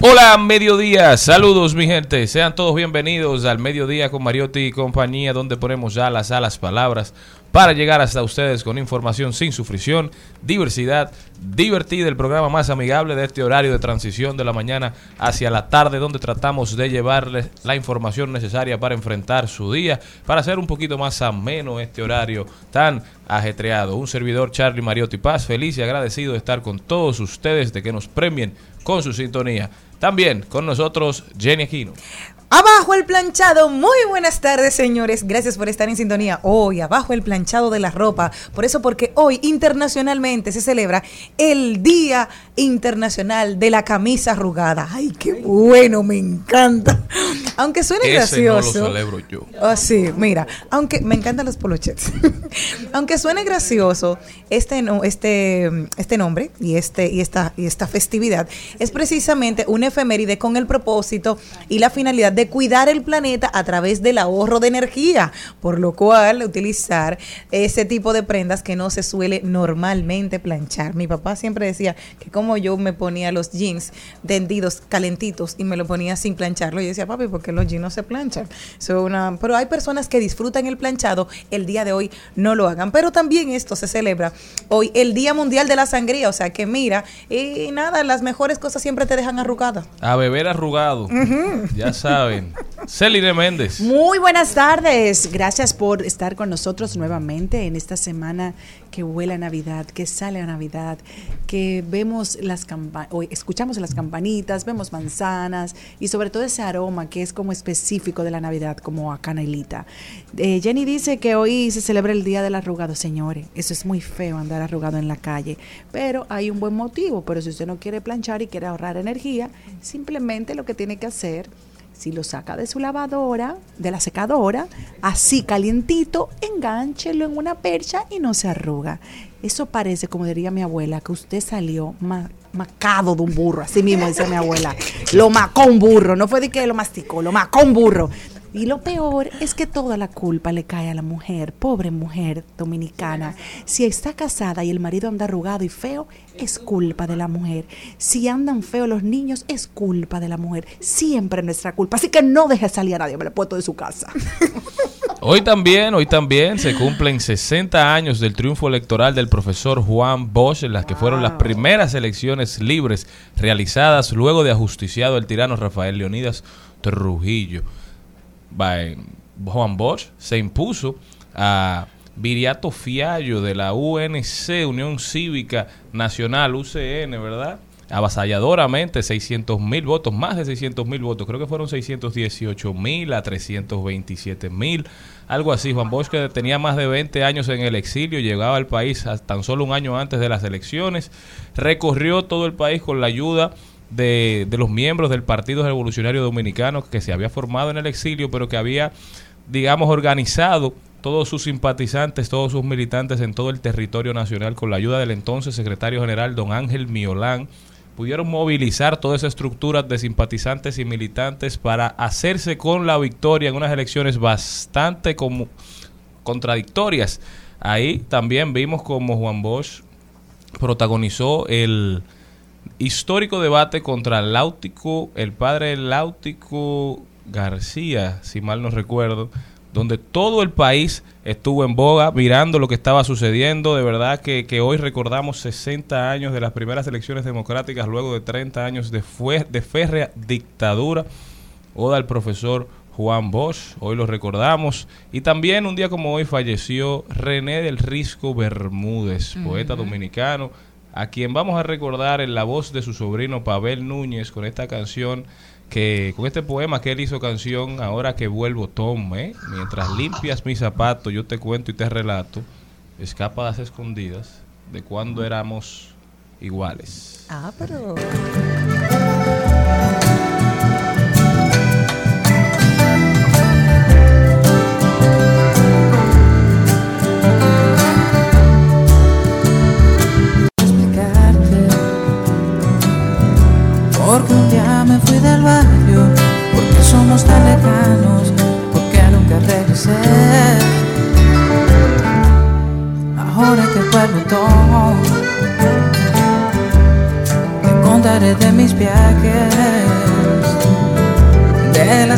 Hola, mediodía. Saludos, mi gente. Sean todos bienvenidos al mediodía con Mariotti y compañía, donde ponemos ya las alas palabras para llegar hasta ustedes con información sin sufrición, diversidad, divertida, el programa más amigable de este horario de transición de la mañana hacia la tarde, donde tratamos de llevarles la información necesaria para enfrentar su día, para hacer un poquito más ameno este horario tan ajetreado. Un servidor, Charlie Mariotti Paz, feliz y agradecido de estar con todos ustedes, de que nos premien con su sintonía. También con nosotros Jenny Aquino. Abajo el planchado. Muy buenas tardes, señores. Gracias por estar en sintonía. Hoy, abajo el planchado de la ropa. Por eso, porque hoy internacionalmente se celebra el Día Internacional de la Camisa Arrugada. Ay, qué bueno, me encanta. Aunque suene Ese no gracioso. lo celebro yo. Ah, sí, mira, aunque me encantan los polochets. aunque suene gracioso, este no, este, este nombre y este y esta y esta festividad es precisamente una efeméride con el propósito y la finalidad de cuidar el planeta a través del ahorro de energía, por lo cual utilizar ese tipo de prendas que no se suele normalmente planchar. Mi papá siempre decía que como yo me ponía los jeans tendidos, calentitos y me lo ponía sin plancharlo, yo decía, papi, ¿por qué los jeans no se planchan? So, una, pero hay personas que disfrutan el planchado, el día de hoy no lo hagan. Pero también esto se celebra hoy, el Día Mundial de la Sangría, o sea que mira, y nada, las mejores cosas siempre te dejan arrugada. A beber arrugado. Ya saben. Méndez. Muy buenas tardes. Gracias por estar con nosotros nuevamente en esta semana que huele a Navidad, que sale a Navidad, que vemos las campanas, escuchamos las campanitas, vemos manzanas y sobre todo ese aroma que es como específico de la Navidad, como a canelita. Eh, Jenny dice que hoy se celebra el Día del Arrugado, señores. Eso es muy feo andar arrugado en la calle, pero hay un buen motivo. Pero si usted no quiere planchar y quiere ahorrar energía, simplemente lo que tiene que hacer si lo saca de su lavadora, de la secadora, así calientito, engánchelo en una percha y no se arruga. Eso parece, como diría mi abuela, que usted salió ma- macado de un burro. Así mismo dice mi abuela. Lo macó un burro. No fue de que lo masticó, lo macó un burro. Y lo peor es que toda la culpa le cae a la mujer, pobre mujer dominicana. Si está casada y el marido anda arrugado y feo, es culpa de la mujer. Si andan feos los niños, es culpa de la mujer. Siempre es nuestra culpa. Así que no deje salir a nadie, me lo he puesto de su casa. Hoy también, hoy también se cumplen 60 años del triunfo electoral del profesor Juan Bosch, en las que fueron las primeras elecciones libres realizadas luego de ajusticiado el tirano Rafael Leonidas Trujillo. By- Juan Bosch se impuso a Viriato Fiallo de la UNC, Unión Cívica Nacional, UCN, ¿verdad? Avasalladoramente, 600 mil votos, más de 600 mil votos, creo que fueron 618 mil a 327 mil, algo así. Juan Bosch que tenía más de 20 años en el exilio, llegaba al país tan solo un año antes de las elecciones, recorrió todo el país con la ayuda de, de los miembros del Partido Revolucionario Dominicano que se había formado en el exilio, pero que había, digamos, organizado todos sus simpatizantes, todos sus militantes en todo el territorio nacional con la ayuda del entonces secretario general don Ángel Miolán, pudieron movilizar toda esa estructura de simpatizantes y militantes para hacerse con la victoria en unas elecciones bastante como contradictorias. Ahí también vimos como Juan Bosch protagonizó el histórico debate contra Láutico, el padre Láutico García, si mal no recuerdo, donde todo el país estuvo en boga mirando lo que estaba sucediendo. De verdad que, que hoy recordamos 60 años de las primeras elecciones democráticas, luego de 30 años de, fue, de férrea dictadura. Oda al profesor Juan Bosch, hoy lo recordamos. Y también un día como hoy falleció René del Risco Bermúdez, poeta dominicano, a quien vamos a recordar en la voz de su sobrino Pavel Núñez con esta canción que con este poema que él hizo canción ahora que vuelvo Tom, ¿eh? mientras limpias mis zapatos yo te cuento y te relato escapadas escondidas de cuando éramos iguales. Ah, pero.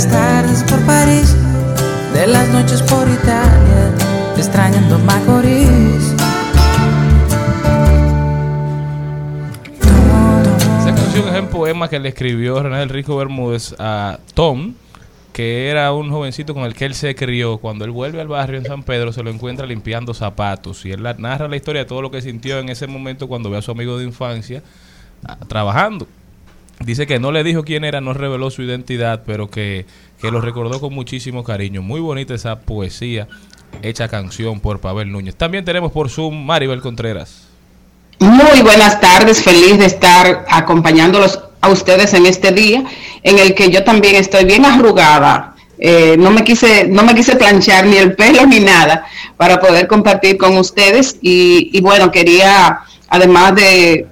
Las tardes por París De las noches por Italia Extrañando Macorís Esa canción es un poema que le escribió René del Risco Bermúdez a Tom, que era un jovencito con el que él se crió. Cuando él vuelve al barrio en San Pedro, se lo encuentra limpiando zapatos. Y él narra la historia de todo lo que sintió en ese momento cuando ve a su amigo de infancia ah, trabajando. Dice que no le dijo quién era, no reveló su identidad, pero que, que lo recordó con muchísimo cariño. Muy bonita esa poesía hecha canción por Pavel Núñez. También tenemos por Zoom Maribel Contreras. Muy buenas tardes, feliz de estar acompañándolos a ustedes en este día en el que yo también estoy bien arrugada. Eh, no me quise, no me quise planchar ni el pelo ni nada para poder compartir con ustedes y, y bueno quería además de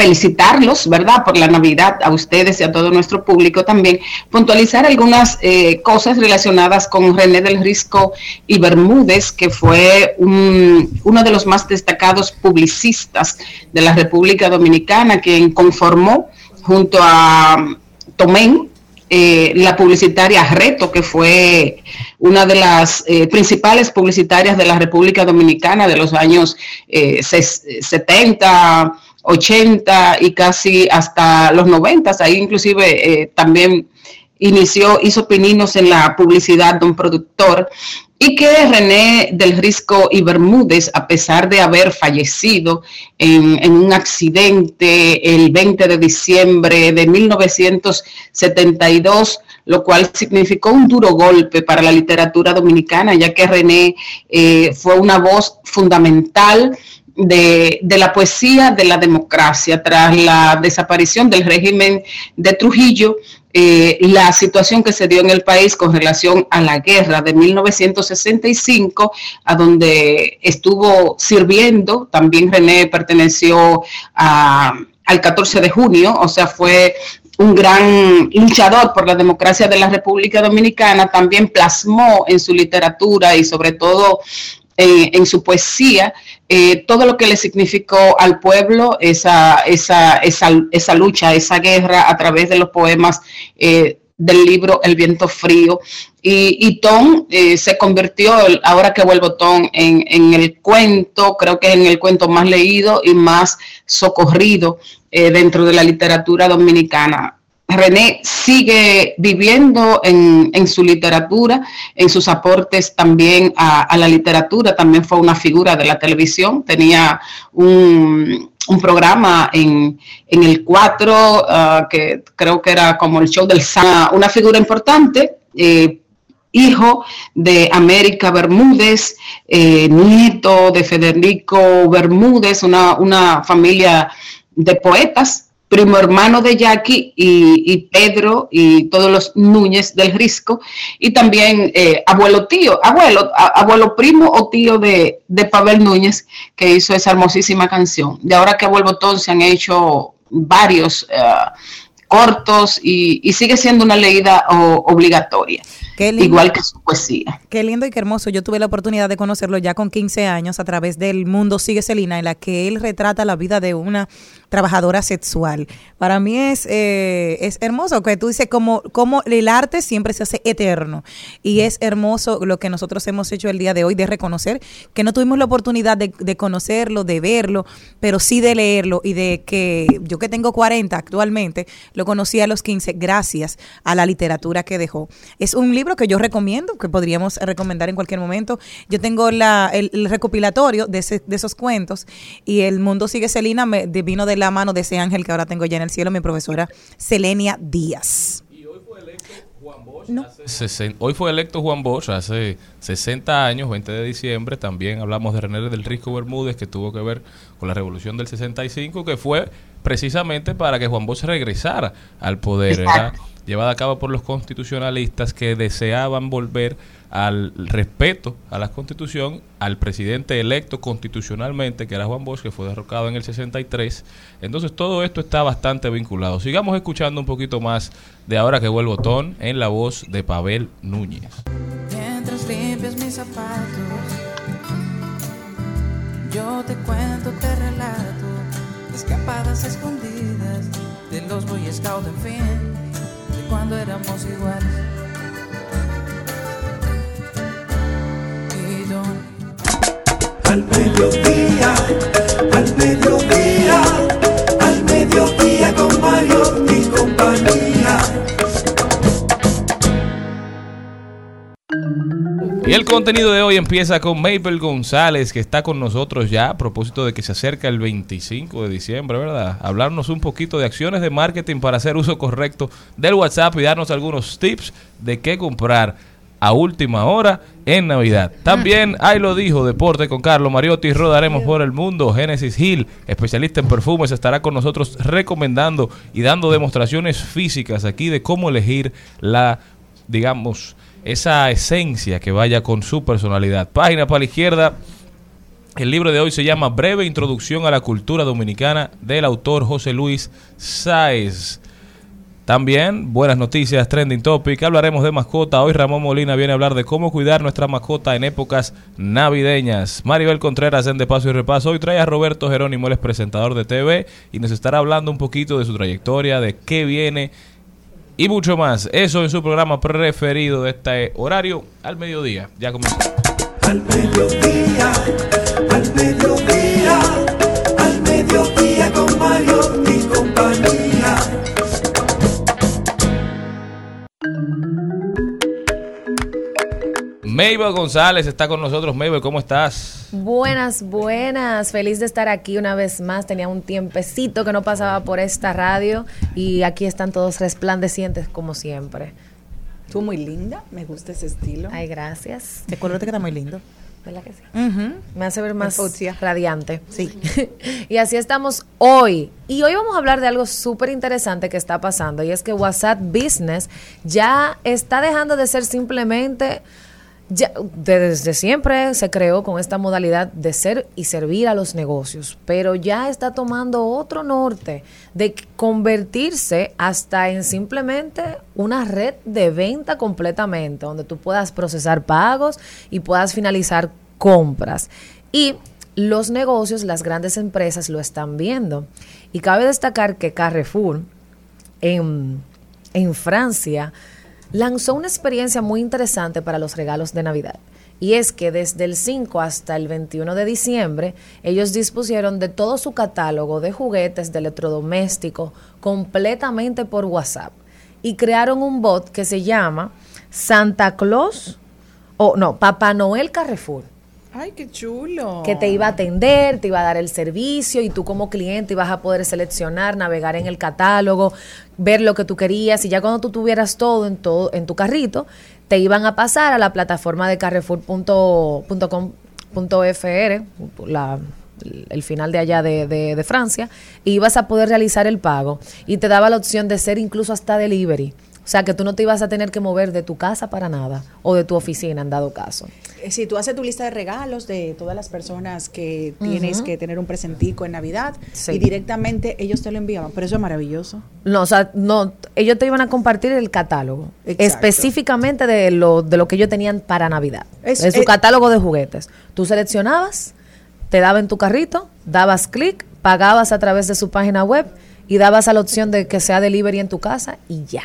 felicitarlos, ¿verdad? Por la Navidad a ustedes y a todo nuestro público también, puntualizar algunas eh, cosas relacionadas con René del Risco y Bermúdez, que fue un- uno de los más destacados publicistas de la República Dominicana, quien conformó junto a Tomén, eh, la publicitaria Reto, que fue una de las eh, principales publicitarias de la República Dominicana de los años eh, ses- 70, 80 y casi hasta los 90. Ahí inclusive eh, también inició, hizo pininos en la publicidad de un productor y que René del Risco y Bermúdez, a pesar de haber fallecido en, en un accidente el 20 de diciembre de 1972, lo cual significó un duro golpe para la literatura dominicana, ya que René eh, fue una voz fundamental de, la poesía de la democracia. Tras la desaparición del régimen de Trujillo, eh, la situación que se dio en el país con relación a la guerra de 1965, a donde estuvo sirviendo, también René perteneció a, al 14 de junio, o sea, fue un gran luchador por la democracia de la República Dominicana, también plasmó en su literatura y sobre todo eh, en su poesía eh, todo lo que le significó al pueblo esa, esa, esa, esa lucha, esa guerra a través de los poemas eh, del libro El viento frío. Y, y Tom eh, se convirtió, ahora que vuelvo Tom, en, en, el cuento, creo que en el cuento más leído y más socorrido eh, dentro de la literatura dominicana. René sigue viviendo en, en, su literatura, en sus aportes también a, la literatura, también fue una figura de la televisión, tenía un, un programa en, en, el 4, uh, que creo que era como el show del Sana, una figura importante. Eh, hijo de América Bermúdez, eh, nieto de Federico Bermúdez, una, una familia de poetas primo hermano de Jackie y, Pedro y todos los Núñez del Risco, y también eh, abuelo tío, abuelo, abuelo primo o tío de, de Pavel Núñez, que hizo esa hermosísima canción. De ahora que abuelo Botón se han hecho varios eh, cortos y, y sigue siendo una leída o- obligatoria, lindo. igual que su poesía. Qué lindo y qué hermoso. Yo tuve la oportunidad de conocerlo ya con 15 años a través del Mundo Sigue Selina, en la que él retrata la vida de una trabajadora sexual. Para mí es, eh, es hermoso que tú dices como, como el arte siempre se hace eterno. Y es hermoso lo que nosotros hemos hecho el día de hoy de reconocer que no tuvimos la oportunidad de, de conocerlo, de verlo, pero sí de leerlo y de que yo que tengo 40 actualmente, lo conocí a los 15 gracias a la literatura que dejó. Es un libro que yo recomiendo, que podríamos recomendar en cualquier momento. Yo tengo la, el, el recopilatorio de, ese- de esos cuentos y El Mundo Sigue Selina me de- vino de la mano de ese ángel que ahora tengo ya en el cielo, mi profesora Selenia Díaz. Sesen- Hoy fue electo Juan Bosch hace 60 años, 20 de diciembre. También hablamos de René del Risco Bermúdez, que tuvo que ver con la revolución del 65, que fue precisamente para que Juan Bosch regresara al poder. Era. Llevada a cabo por los constitucionalistas que deseaban volver al respeto a la constitución, al presidente electo constitucionalmente, que era Juan Bosch, que fue derrocado en el 63. Entonces todo esto está bastante vinculado. Sigamos escuchando un poquito más de ahora que vuelvo botón en la voz de Pavel Núñez. Mientras limpias mis zapatos, yo te cuento, te relato, escapadas escondidas de los Boy Scout, en fin, cuando éramos iguales. Y yo Al mediodía, al mediodía, al mediodía con Mario Y el contenido de hoy empieza con Mabel González, que está con nosotros ya a propósito de que se acerca el 25 de diciembre, ¿verdad? Hablarnos un poquito de acciones de marketing para hacer uso correcto del WhatsApp y darnos algunos tips de qué comprar a última hora en Navidad. También, ahí lo dijo, Deporte con Carlos Mariotti, rodaremos por el mundo. Génesis Hill, especialista en perfumes, estará con nosotros recomendando y dando demostraciones físicas aquí de cómo elegir la digamos, esa esencia que vaya con su personalidad. Página para la izquierda. El libro de hoy se llama Breve Introducción a la Cultura Dominicana del autor José Luis Sáez. También, buenas noticias, trending topic. Hablaremos de mascota. Hoy Ramón Molina viene a hablar de cómo cuidar nuestra mascota en épocas navideñas. Maribel Contreras en De Paso y Repaso. Hoy trae a Roberto Jerónimo, es presentador de TV y nos estará hablando un poquito de su trayectoria, de qué viene y mucho más. Eso en su programa preferido de este horario al mediodía. Ya comenzó. Al mediodía, al mediodía, Mabel González está con nosotros. Mabel, ¿cómo estás? Buenas, buenas. Feliz de estar aquí una vez más. Tenía un tiempecito que no pasaba por esta radio y aquí están todos resplandecientes como siempre. Tú muy linda, me gusta ese estilo. Ay, gracias. Te acuerdas que está muy lindo. ¿Verdad que sí? Me hace ver más radiante. Sí. y así estamos hoy. Y hoy vamos a hablar de algo súper interesante que está pasando. Y es que WhatsApp Business ya está dejando de ser simplemente... Ya, de- desde siempre se creó con esta modalidad de ser y servir a los negocios, pero ya está tomando otro norte de convertirse hasta en simplemente una red de venta completamente, donde tú puedas procesar pagos y puedas finalizar compras. Y los negocios, las grandes empresas lo están viendo. Y cabe destacar que Carrefour en, en Francia lanzó una experiencia muy interesante para los regalos de Navidad. Y es que desde el 5 hasta el 21 de diciembre, ellos dispusieron de todo su catálogo de juguetes, de electrodomésticos, completamente por WhatsApp. Y crearon un bot que se llama Santa Claus, o no, Papá Noel Carrefour Ay, qué chulo. que te iba a atender, te iba a dar el servicio y tú como cliente ibas a poder seleccionar, navegar en el catálogo, ver lo que tú querías y ya cuando tú tuvieras todo en todo en tu carrito, te iban a pasar a la plataforma de carrefour.com.fr, la el final de allá de, de- de Francia, y ibas a poder realizar el pago y te daba la opción de ser incluso hasta delivery. O sea, que tú no te ibas a tener que mover de tu casa para nada o de tu oficina en dado caso. Eh, Si tú haces tu lista de regalos de todas las personas que tienes que tener un presentico en Navidad Sí. y directamente ellos te lo enviaban, pero eso es maravilloso. No, o sea, no, ellos te iban a compartir el catálogo, Exacto. específicamente de lo, de lo que ellos tenían para Navidad. Es- su eh, catálogo de juguetes. Tú seleccionabas, te daba en tu carrito, dabas clic, pagabas a través de su página web y dabas a la opción de que sea delivery en tu casa y ya.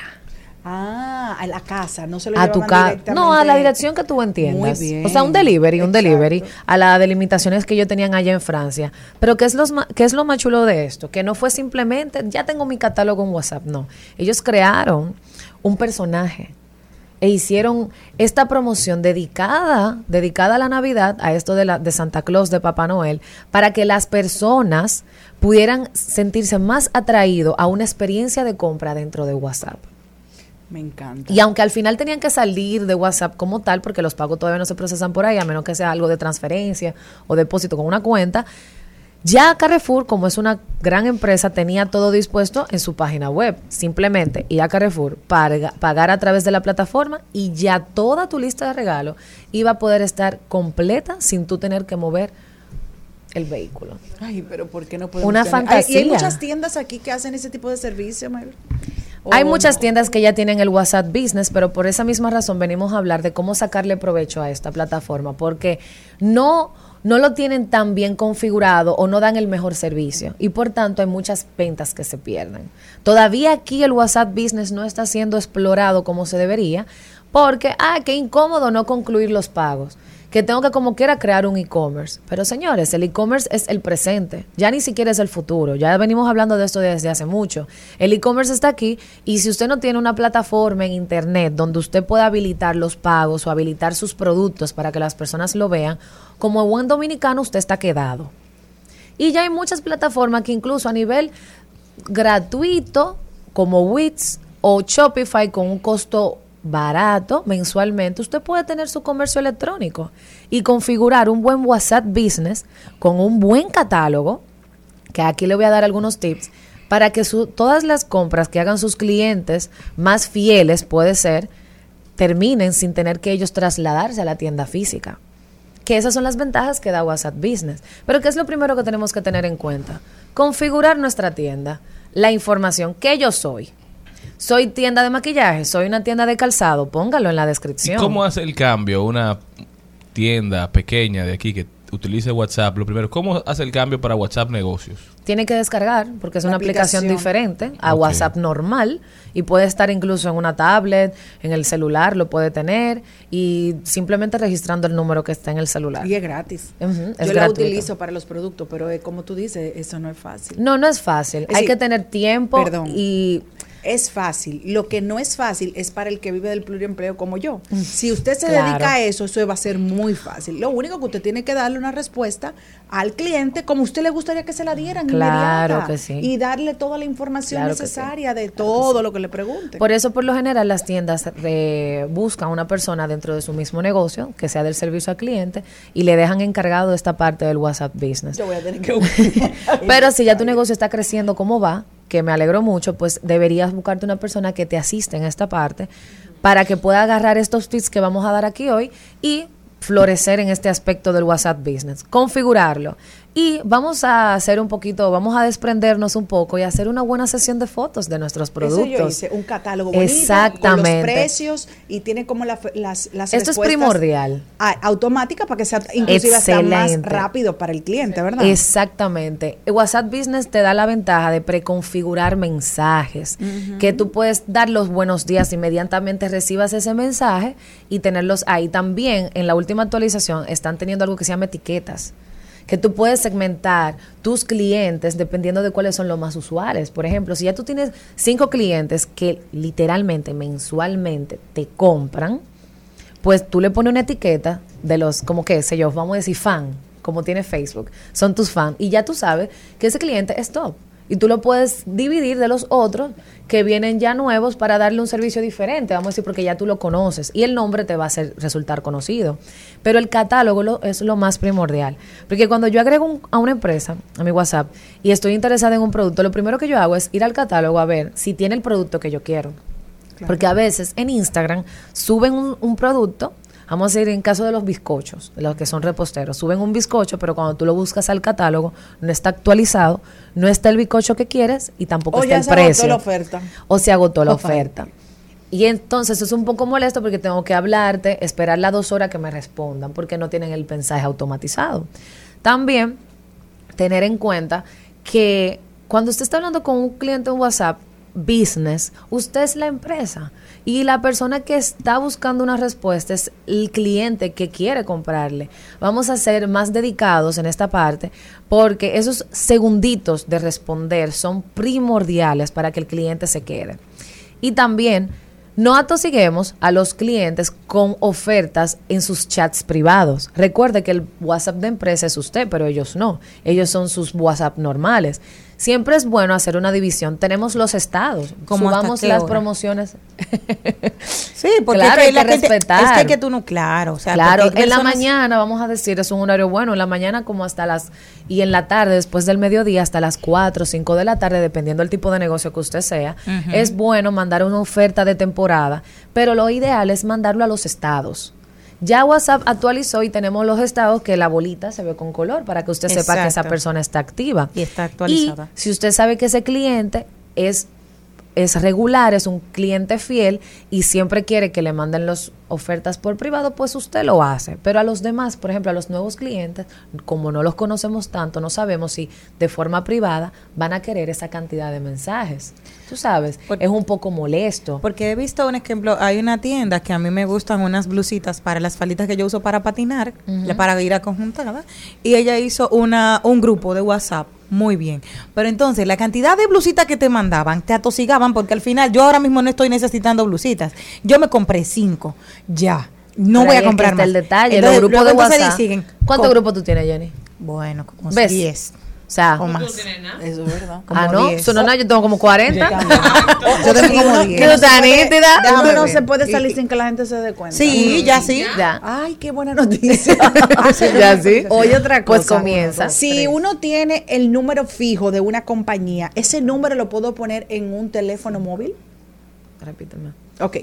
Ah, a la casa, no se lo A tu casa. No, a la dirección que tú entiendas. Muy bien. O sea, un delivery, un Exacto. delivery a las delimitaciones que ellos tenían allá en Francia. Pero ¿qué es, los ma- ¿qué es lo más chulo de esto? Que no fue simplemente, ya tengo mi catálogo en WhatsApp, no. Ellos crearon un personaje e hicieron esta promoción dedicada, dedicada a la Navidad, a esto de, la, de Santa Claus, de Papá Noel, para que las personas pudieran sentirse más atraídos a una experiencia de compra dentro de WhatsApp. Me encanta. Y aunque al final tenían que salir de WhatsApp como tal, porque los pagos todavía no se procesan por ahí, a menos que sea algo de transferencia o depósito con una cuenta, ya Carrefour, como es una gran empresa, tenía todo dispuesto en su página web. Simplemente ir a Carrefour, paga- pagar a través de la plataforma y ya toda tu lista de regalos iba a poder estar completa sin tú tener que mover el vehículo. Ay, pero ¿por qué no podemos Una tener- Ay, Y hay fantasía. muchas tiendas aquí que hacen ese tipo de servicio, Mayra. Hay ¿O muchas tiendas que ya tienen el WhatsApp Business, pero por esa misma razón venimos a hablar de cómo sacarle provecho a esta plataforma, porque no, no lo tienen tan bien configurado o no dan el mejor servicio y por tanto hay muchas ventas que se pierden. Todavía aquí el WhatsApp Business no está siendo explorado como se debería, porque, ah, qué incómodo no concluir los pagos que tengo que como quiera crear un e-commerce. Pero señores, el e-commerce es el presente, ya ni siquiera es el futuro, ya venimos hablando de esto desde hace mucho. El e-commerce está aquí y si usted no tiene una plataforma en internet donde usted pueda habilitar los pagos o habilitar sus productos para que las personas lo vean, como buen dominicano usted está quedado. Y ya hay muchas plataformas que incluso a nivel gratuito, como Wix o Shopify, con un costo barato mensualmente, usted puede tener su comercio electrónico y configurar un buen WhatsApp Business con un buen catálogo, que aquí le voy a dar algunos tips, para que todas las compras que hagan sus clientes más fieles, puede ser, terminen sin tener que ellos trasladarse a la tienda física que esas son las ventajas que da WhatsApp Business. Pero ¿qué es lo primero que tenemos que tener en cuenta? Configurar nuestra tienda, la información, que yo soy. Soy tienda de maquillaje, soy una tienda de calzado, póngalo en la ¿Y descripción. cómo hace el cambio una tienda pequeña de aquí que utilice WhatsApp? Lo primero, ¿cómo hace el cambio para WhatsApp negocios? Tiene que descargar, porque es La una aplicación, aplicación. diferente a. WhatsApp normal y puede estar incluso en una tablet, en el celular, lo puede tener y simplemente registrando el número que está en el celular. Y es gratis. Es Yo la gratuito. utilizo para los productos, pero eh, como tú dices, eso no es fácil. No, no es fácil. Es Hay decir, que tener tiempo perdón. y Es fácil. Lo que no es fácil es para el que vive del pluriempleo como yo. Si usted se Claro. dedica a eso, eso va a ser muy fácil. Lo único que usted tiene que darle una respuesta al cliente como usted le gustaría que se la dieran. Claro inmediata, que sí. Y darle toda la información Claro necesaria de todo lo que le pregunte. Por eso, por lo general, las tiendas eh, buscan una persona dentro de su mismo negocio que sea del servicio al cliente y le dejan encargado esta parte del WhatsApp Business. yo voy a tener que Pero si ya tu negocio está creciendo como va, que me alegro mucho, pues deberías buscarte una persona que te asista en esta parte para que pueda agarrar estos tips que vamos a dar aquí hoy y florecer en este aspecto del WhatsApp Business, configurarlo. Y vamos a hacer un poquito, vamos a desprendernos un poco y hacer una buena sesión de fotos de nuestros productos. Eso yo hice, un catálogo bonito con Exactamente. los precios y tiene como la- las, las Esto es primordial. automática para que sea inclusive hasta más rápido para el cliente, ¿verdad? Exactamente. WhatsApp Business te da la ventaja de preconfigurar mensajes, que tú puedes dar los buenos días inmediatamente recibas ese mensaje y tenerlos ahí. También en la última actualización están teniendo algo que se llama etiquetas que tú puedes segmentar tus clientes dependiendo de cuáles son los más usuales. Por ejemplo, si ya tú tienes cinco clientes que literalmente mensualmente te compran, pues tú le pones una etiqueta de los, como que sé yo, vamos a decir fan, como tiene Facebook, son tus fans, y ya tú sabes que ese cliente es top. Y tú lo puedes dividir de los otros que vienen ya nuevos para darle un servicio diferente, vamos a decir, porque ya tú lo conoces y el nombre te va a hacer resultar conocido. Pero el catálogo lo- es lo más primordial. Porque cuando yo agrego un- a una empresa, a mi WhatsApp, y estoy interesada en un producto, lo primero que yo hago es ir al catálogo a ver si tiene el producto que yo quiero. Porque a veces en Instagram suben un, un producto, vamos a decir en caso de los bizcochos, de los que son reposteros, suben un bizcocho, pero cuando tú lo buscas al catálogo, no está actualizado, no está el bizcocho que quieres y tampoco O está ya el se agotó la oferta. O se agotó la oferta. Y entonces es un poco molesto porque tengo que hablarte, esperar las dos horas que me respondan, porque no tienen el mensaje automatizado. También tener en cuenta que cuando usted está hablando con un cliente en WhatsApp business, usted es la empresa y la persona que está buscando una respuesta es el cliente que quiere comprarle. Vamos a ser más dedicados en esta parte porque esos segunditos de responder son primordiales para que el cliente se quede. Y también no atosiguemos a los clientes con ofertas en sus chats privados. Recuerde que el WhatsApp de empresa es usted, pero ellos no. Ellos son sus WhatsApp normales. Siempre es bueno hacer una división. Tenemos los estados. ¿Cómo hasta Subamos qué las hora? promociones. Sí, porque Claro, hay que, la que respetar. es que, que tú no, claro, o sea, claro, hay en la mañana, vamos a decir, es un horario bueno, en la mañana como hasta las, y en la tarde, después del mediodía, hasta las 4 o 5 de la tarde, dependiendo del tipo de negocio que usted sea, es bueno mandar una oferta de temporada, pero lo ideal es mandarlo a los estados. Ya WhatsApp actualizó y tenemos los estados que la bolita se ve con color para que usted sepa que esa persona está activa. Y está actualizada. Y si usted sabe que ese cliente es es regular, es un cliente fiel y siempre quiere que le manden las ofertas por privado, pues usted lo hace. Pero a los demás, por ejemplo, a los nuevos clientes, como no los conocemos tanto, no sabemos si de forma privada van a querer esa cantidad de mensajes. Tú sabes, es un poco molesto. Porque he visto un ejemplo, hay una tienda que a mí me gustan unas blusitas para las falditas que yo uso para patinar, para ir a conjuntada, y ella hizo una un grupo de WhatsApp. Muy bien. Pero entonces, la cantidad de blusitas que te mandaban, te atosigaban, porque al final yo ahora mismo no estoy necesitando blusitas. Yo me compré cinco. Ya. No Pero voy a es que comprar está más. el detalle, Entonces, los grupos de WhatsApp. siguen ¿Cuántos grupos tú tienes, Jenny? Bueno, como ¿Ves? 10 O sea, o más. Eso es verdad. Como ah, no, 10. Eso no, no, yo tengo como 40. Yo tengo como 10. ¿Qué tú estás nítida? Déjame Uno no se puede salir sin que la gente se dé cuenta. Sí, ya sí. Ya. Ay, qué buena noticia. Ya sí. Oye, otra cosa. Pues comienza. Si uno tiene el número fijo de una compañía, ¿ese número lo puedo poner en un teléfono móvil? Repíteme. Ok.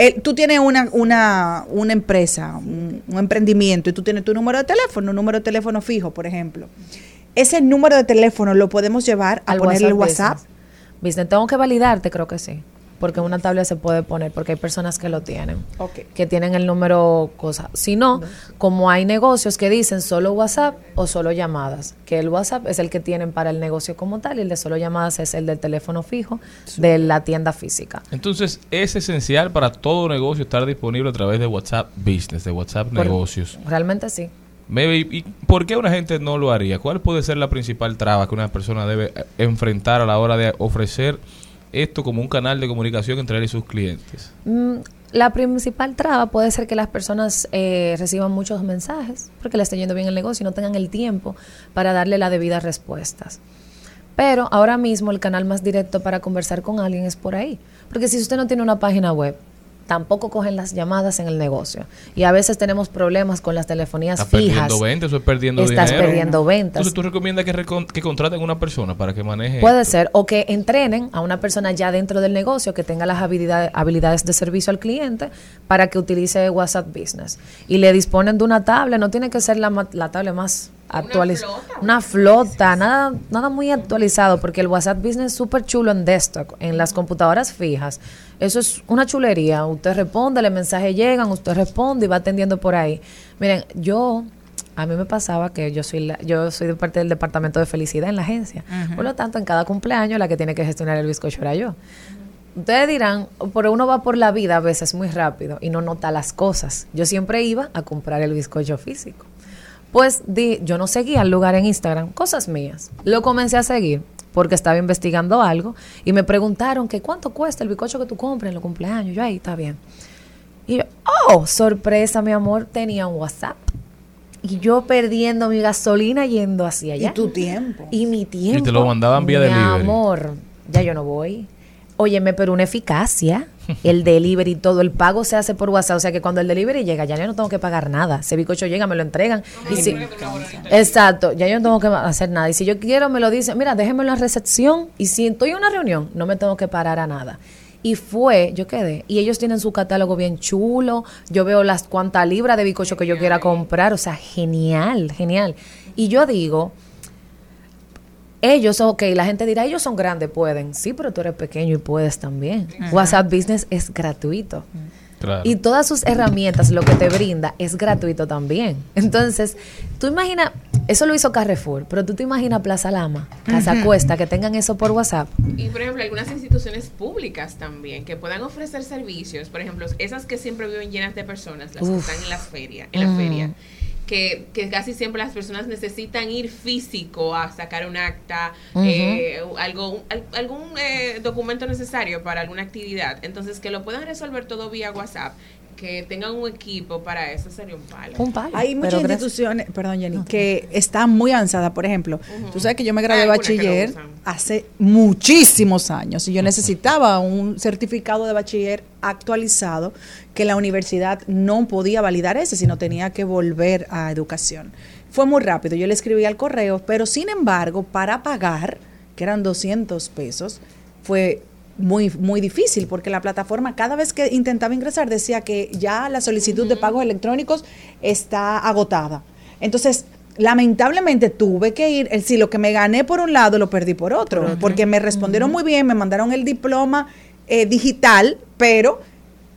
Eh, tú tienes una, una, una empresa, un, un emprendimiento, y tú tienes tu número de teléfono, un número de teléfono fijo, por ejemplo. Ese número de teléfono lo podemos llevar a Al ponerle el WhatsApp. Business. Business. Tengo que validarte, creo que sí. Porque una tabla se puede poner, porque hay personas que lo tienen. Ok. Que tienen el número cosa. Si no, como hay negocios que dicen solo WhatsApp o solo llamadas, que el WhatsApp es el que tienen para el negocio como tal y el de solo llamadas es el del teléfono fijo de la tienda física. Entonces, es esencial para todo negocio estar disponible a través de WhatsApp Business, de WhatsApp Por- Negocios. Realmente sí. Maybe, ¿Y por qué una gente no lo haría? ¿Cuál puede ser la principal traba que una persona debe eh, enfrentar a la hora de ofrecer esto como un canal de comunicación entre él y sus clientes? Mm, La principal traba puede ser que las personas eh, reciban muchos mensajes porque le esté yendo bien el negocio y no tengan el tiempo para darle las debidas respuestas. Pero ahora mismo el canal más directo para conversar con alguien es por ahí. Porque si usted no tiene una página web, tampoco cogen las llamadas en el negocio. Y a veces tenemos problemas con las telefonías fijas. perdiendo ventas, eso es perdiendo Estás dinero. perdiendo ventas. Entonces, ¿tú recomiendas que, recon- que contraten una persona para que maneje Puede esto? ser, o que entrenen a una persona ya dentro del negocio que tenga las habilidades, habilidades de servicio al cliente para que utilice WhatsApp Business. Y le disponen de una tabla, no tiene que ser la, la tabla más actualizada. Una flota, nada, nada muy actualizado, porque el WhatsApp Business es súper chulo en desktop, en las computadoras fijas. Eso es una chulería. Usted responde, los mensajes llegan, usted responde y va atendiendo por ahí. Miren, yo a mí me pasaba que yo soy la- yo soy de parte del departamento de felicidad en la agencia. Por lo tanto, en cada cumpleaños la que tiene que gestionar el bizcocho era yo. Ustedes dirán, pero uno va por la vida a veces muy rápido y no nota las cosas. Yo siempre iba a comprar el bizcocho físico. Pues di, yo no seguía el lugar en Instagram, cosas mías. Lo comencé a seguir porque estaba investigando algo y me preguntaron que cuánto cuesta el bizcocho que tú compras en los cumpleaños. Yo ahí está bien. Y yo, oh, sorpresa, mi amor, tenía un WhatsApp. Y yo perdiendo mi gasolina yendo hacia allá. Y tu tiempo. Y mi tiempo. Y te lo mandaban vía Mi delivery. amor, ya yo no voy. Óyeme, pero una eficacia. El delivery, todo el pago se hace por WhatsApp. O sea que cuando el delivery llega, ya yo no tengo que pagar nada. Ese bicocho llega, me lo entregan. Y si, exacto, ya yo no tengo que hacer nada. Y si yo quiero, me lo dicen, mira, déjenme en la recepción. Y si estoy en una reunión, no me tengo que parar a nada. Y fue, yo quedé. Y ellos tienen su catálogo bien chulo. Yo veo las cuantas libras de bicocho que yo quiera comprar. O sea, genial, genial. Y yo digo, ellos, ok, la gente dirá, ellos son grandes, pueden. Sí, pero tú eres pequeño y puedes también. WhatsApp Business es gratuito. Claro. Y todas sus herramientas, lo que te brinda, es gratuito también. Entonces, tú imaginas, eso lo hizo Carrefour, pero tú te imaginas Plaza Lama, Casa Cuesta, que tengan eso por WhatsApp. Y por ejemplo, algunas instituciones públicas también que puedan ofrecer servicios, por ejemplo, esas que siempre viven llenas de personas, las Uf. que están en las ferias, en la Mm. Que, que casi siempre las personas necesitan ir físico a sacar un acta, eh, algo, al- algún eh, documento necesario para alguna actividad. Entonces, que lo puedan resolver todo vía WhatsApp, que tengan un equipo para eso sería un palo. Un palo. Hay muchas instituciones, perdón Jenny, que están muy avanzadas. Por ejemplo, tú sabes que yo me gradué de bachiller hace muchísimos años y yo necesitaba un certificado de bachiller actualizado que la universidad no podía validar ese, sino tenía que volver a educación. Fue muy rápido, yo le escribí al correo, pero sin embargo, para pagar, que eran 200 pesos, fue muy, muy difícil porque la plataforma cada vez que intentaba ingresar decía que ya la solicitud de pagos electrónicos está agotada. Entonces, lamentablemente tuve que ir, el, si lo que me gané por un lado lo perdí por otro, porque me respondieron muy bien, me mandaron el diploma eh, digital, pero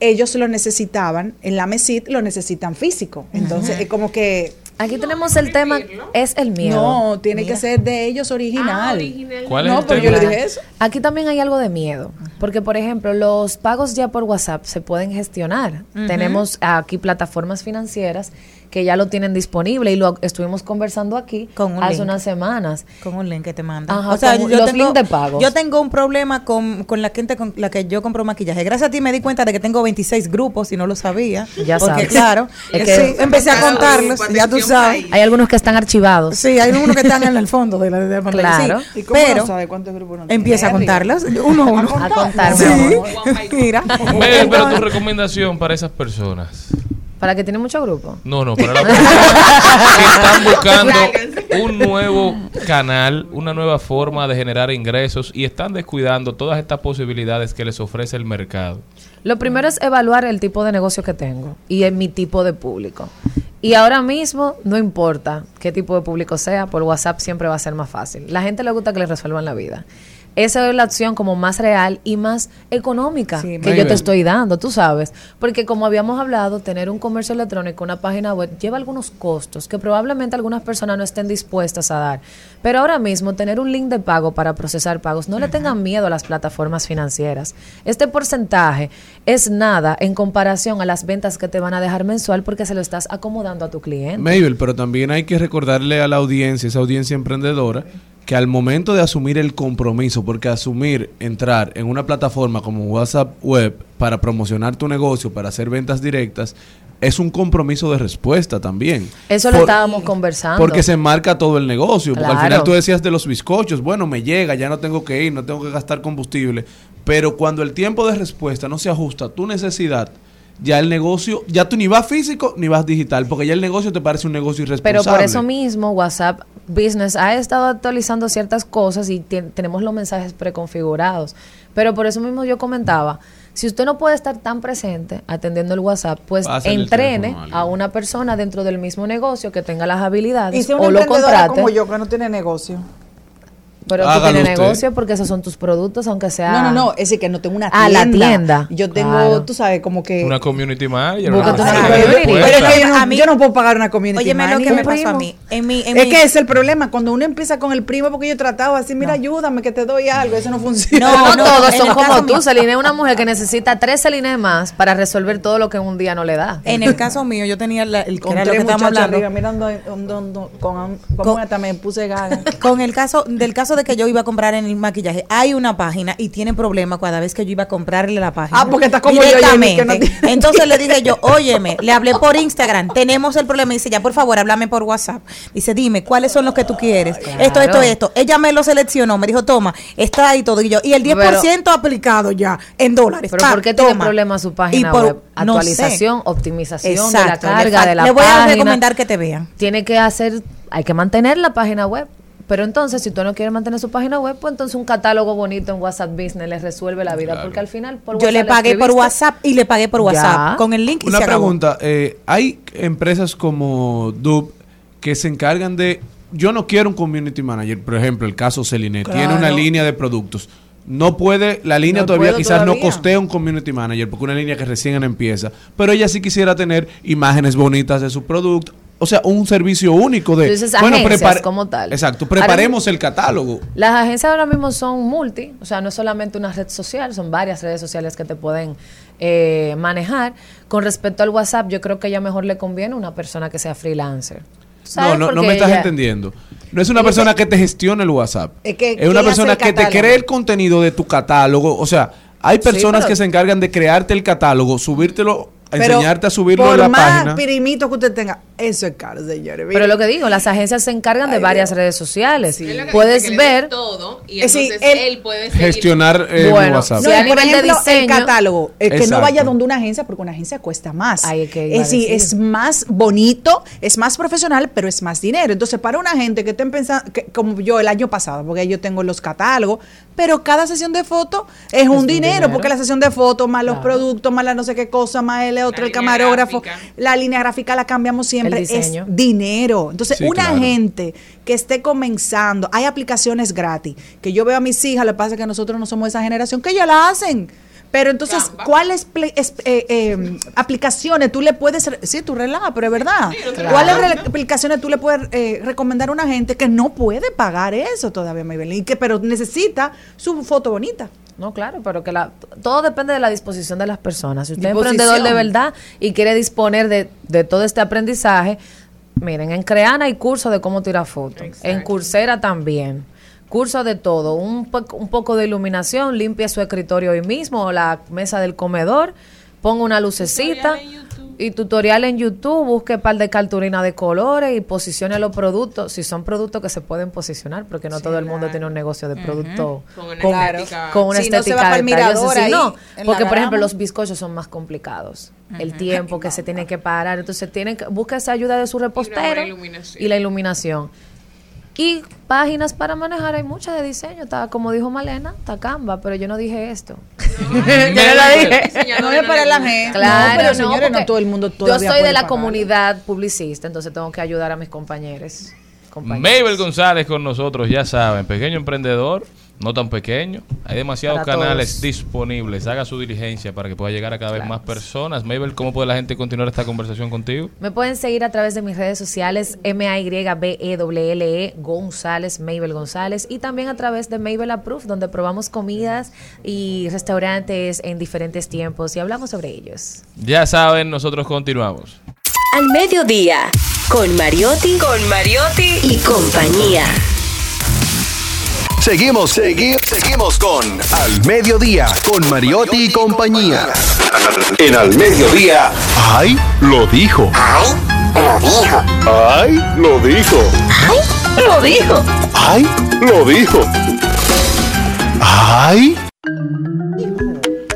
ellos lo necesitaban, en la MESIT lo necesitan físico. Entonces, es como que... Aquí tenemos el tema, es el miedo. No, tiene que ser de ellos original. Ah, original. ¿Cuál es no, el pero yo tema? le dije eso. Aquí también hay algo de miedo, porque por ejemplo, los pagos ya por WhatsApp se pueden gestionar. Tenemos aquí plataformas financieras que ya lo tienen disponible y lo estuvimos conversando aquí Con un hace link. unas semanas. con un link que te mandan. Ajá, con los links de pagos. Yo tengo un problema con, con la gente con la que yo compro maquillaje. Gracias a ti me di cuenta de que tengo 26 grupos y no lo sabía. Ya porque sabes. claro, Es que- sí, empecé a contarlos, ya tú sabes. Hay algunos que están archivados. Sí, hay unos que están en el fondo de la, de la pantalla, Claro. sí. ¿Y cómo no pero sabe cuántos grupos no tiene? empieza a contarlos, uno a uno. A contar, Sí, mira. Mel, pero tu recomendación para esas personas. Para que tiene mucho grupo. No, no, para personas que están buscando un nuevo canal, una nueva forma de generar ingresos y están descuidando todas estas posibilidades que les ofrece el mercado. Lo primero es evaluar el tipo de negocio que tengo y en mi tipo de público. Y ahora mismo, no importa qué tipo de público sea, por WhatsApp siempre va a ser más fácil. La gente le gusta que le resuelvan la vida. Esa es la opción como más real y más económica Sí, que yo te estoy dando, tú sabes. Porque como habíamos hablado, tener un comercio electrónico, una página web, lleva algunos costos que probablemente algunas personas no estén dispuestas a dar. Pero ahora mismo, tener un link de pago para procesar pagos, no le tengan miedo a las plataformas financieras. Este porcentaje es nada en comparación a las ventas que te van a dejar mensual porque se lo estás acomodando a tu cliente. Mabel, pero también hay que recordarle a la audiencia, esa audiencia emprendedora, que al momento de asumir el compromiso, porque asumir entrar en una plataforma como WhatsApp Web para promocionar tu negocio, para hacer ventas directas, es un compromiso de respuesta también. Eso lo estábamos conversando. Porque se marca todo el negocio. Porque al Claro. final tú decías de los bizcochos, bueno, me llega, ya no tengo que ir, no tengo que gastar combustible. Pero cuando el tiempo de respuesta no se ajusta a tu necesidad, ya el negocio, ya tú ni vas físico ni vas digital, porque ya el negocio te parece un negocio Pero irresponsable. por eso mismo WhatsApp Business ha estado actualizando ciertas cosas y tenemos los mensajes preconfigurados. Pero por eso mismo yo comentaba, si usted no puede estar tan presente atendiendo el WhatsApp, pues entrene a una persona dentro del mismo negocio que tenga las habilidades Y si una o lo contrate. como yo que no tiene negocio. Pero tú Hágalo tienes usted. negocio porque esos son tus productos, aunque sea... No, no, no, es decir, que no tengo una Ah, tienda. la tienda. Yo tengo, Claro. tú sabes, como que... Una community manager. Una una community. Pero es que yo no, A mí- yo no puedo pagar una community Óyeme lo que manager. me pasó a mí. En mi, en Es mi- que es el problema, cuando uno empieza con el primo, porque yo he tratado así, mira, ayúdame, que te doy algo, eso no funciona. No, No, todos son como tú. Celine es una mujer que necesita tres Celine más para resolver todo lo que en un día no le da. en el caso mío, yo tenía la- el Con era lo que muchachos hablando. arriba, mirando, un- con, con Con- hasta me puse gaga. Con el caso del caso caso de que yo iba a comprar en el maquillaje, hay una página y tiene problema cada vez que yo iba a comprarle la página. Ah, porque está como yo, Jenny, que no Directamente. Entonces le dije yo, óyeme, le hablé por Instagram, tenemos el problema. Y dice, ya por favor, háblame por WhatsApp. Dice, dime, ¿cuáles son los que tú quieres? Esto, esto, esto. Ella me lo seleccionó, me dijo, toma, está ahí todo. Y yo, y el 10% aplicado ya en dólares. Pero Pa, ¿por qué tiene problema su página Y por- web? no Actualización, sé. optimización de Exacto, la le carga de la le voy a página. recomendar que te vean. Tiene que hacer, hay que mantener la página web. Pero entonces, si tú no quieres mantener su página web, pues entonces un catálogo bonito en WhatsApp Business les resuelve la vida. Porque al final, por Yo le WhatsApp pagué por. WhatsApp y le pagué por WhatsApp Ya. con el link y Una se acabó. pregunta, eh, hay empresas como Dub que se encargan de, yo no quiero un community manager, por ejemplo, el caso Celine, tiene una línea de productos. No puede, la línea No todavía quizás no costea un community manager, porque una línea que recién empieza, pero ella sí quisiera tener imágenes bonitas de su producto. O sea, un servicio único de... Agencias prepare- como tal. Exacto, Ahora- preparemos el catálogo. Las agencias ahora mismo son multi, o sea, no es solamente una red social, son varias redes sociales que te pueden eh, manejar. Con respecto al WhatsApp, yo creo que ya mejor le conviene una persona que sea freelancer. No, no, no me estás ella- entendiendo. No es una persona que te gestione el WhatsApp. Es que- Es ¿quién una persona que te cree el contenido de tu catálogo. O sea, hay personas pero- que se encargan de crearte el catálogo, subírtelo, Enseñarte a subirlo por en la más página. pirimito que usted tenga, eso es caro, señores. Pero lo que digo, las agencias se encargan de varias Dios. redes sociales. Es Puedes dice, ver todo y Es decir, entonces él- él, puede seguir Gestionar eh, Bueno, WhatsApp. sí, No, a y por nivel de ejemplo, el diseño- catálogo, eh, que no vaya donde una agencia, porque una agencia cuesta más. Ay, es que es a decir, es más bonito, es más profesional, pero es más dinero. Entonces, para una gente que estén pensando, que, como yo el año pasado, porque yo tengo los catálogos, pero cada sesión de foto es, un un dinero, dinero. porque la sesión de fotos, más los Claro. productos, más la no sé qué cosa, más el otro, La el camarógrafo, gráfica. la línea gráfica la cambiamos siempre, El es diseño. dinero. Entonces, Sí, una claro. gente que esté comenzando, hay aplicaciones gratis, que yo veo a mis hijas, que pasa que nosotros no somos esa generación, que ya la hacen. Pero entonces. ¿cuáles eh, eh, aplicaciones tú le puedes... Sí, tú relajas, pero es verdad. Claro. ¿Cuáles re- aplicaciones tú le puedes eh, recomendar a una gente que no puede pagar eso todavía, Maybelline, y que pero necesita su foto bonita? No, claro, pero que la, todo depende de la disposición de las personas. Si usted es emprendedor de verdad y quiere disponer de, de todo este aprendizaje, miren, en Creana hay cursos de cómo tirar fotos, en Coursera también. Cursos de todo, un, po- un poco de iluminación, limpie su escritorio hoy mismo o la mesa del comedor, ponga una lucecita. Y tutorial en YouTube, busque par de cartulina de colores y posicione los productos, si son productos que se pueden posicionar, porque no todo el mundo tiene un negocio de producto Con una con, estética. con una Si no, se va porque por ejemplo los bizcochos son más complicados. El tiempo que se tiene que parar, entonces tienen que busca esa ayuda de su repostero y la iluminación. Y páginas para manejar, hay muchas de diseño, está como dijo Malena, está Canva, pero yo no dije esto. Yo no la dije. No es para la gente. Claro, no, pero señores, no todo el mundo Yo soy de la pagar. comunidad publicista, entonces tengo que ayudar a mis compañeros. compañeros. Mabel González con nosotros, ya saben, pequeño emprendedor, no tan pequeño. Hay demasiados Para canales todos. disponibles. Haga su diligencia para que pueda llegar a cada vez más personas. Mabel, ¿cómo puede la gente continuar esta conversación contigo? Me pueden seguir a través de mis redes sociales M-A-Y-B-E-L-L-E E González, Mabel González y también a través de Mabel Approved donde probamos comidas y restaurantes en diferentes tiempos y hablamos sobre ellos. Ya saben, nosotros continuamos. Al mediodía, con Mariotti, con Mariotti y compañía. Seguimos, segui- seguimos con Al Mediodía, con Mariotti y compañía. En Al Mediodía. ¡Ay! Lo dijo. ¡Ay! Lo dijo. Lo dijo. ¡Ay! Lo dijo. ¡Ay!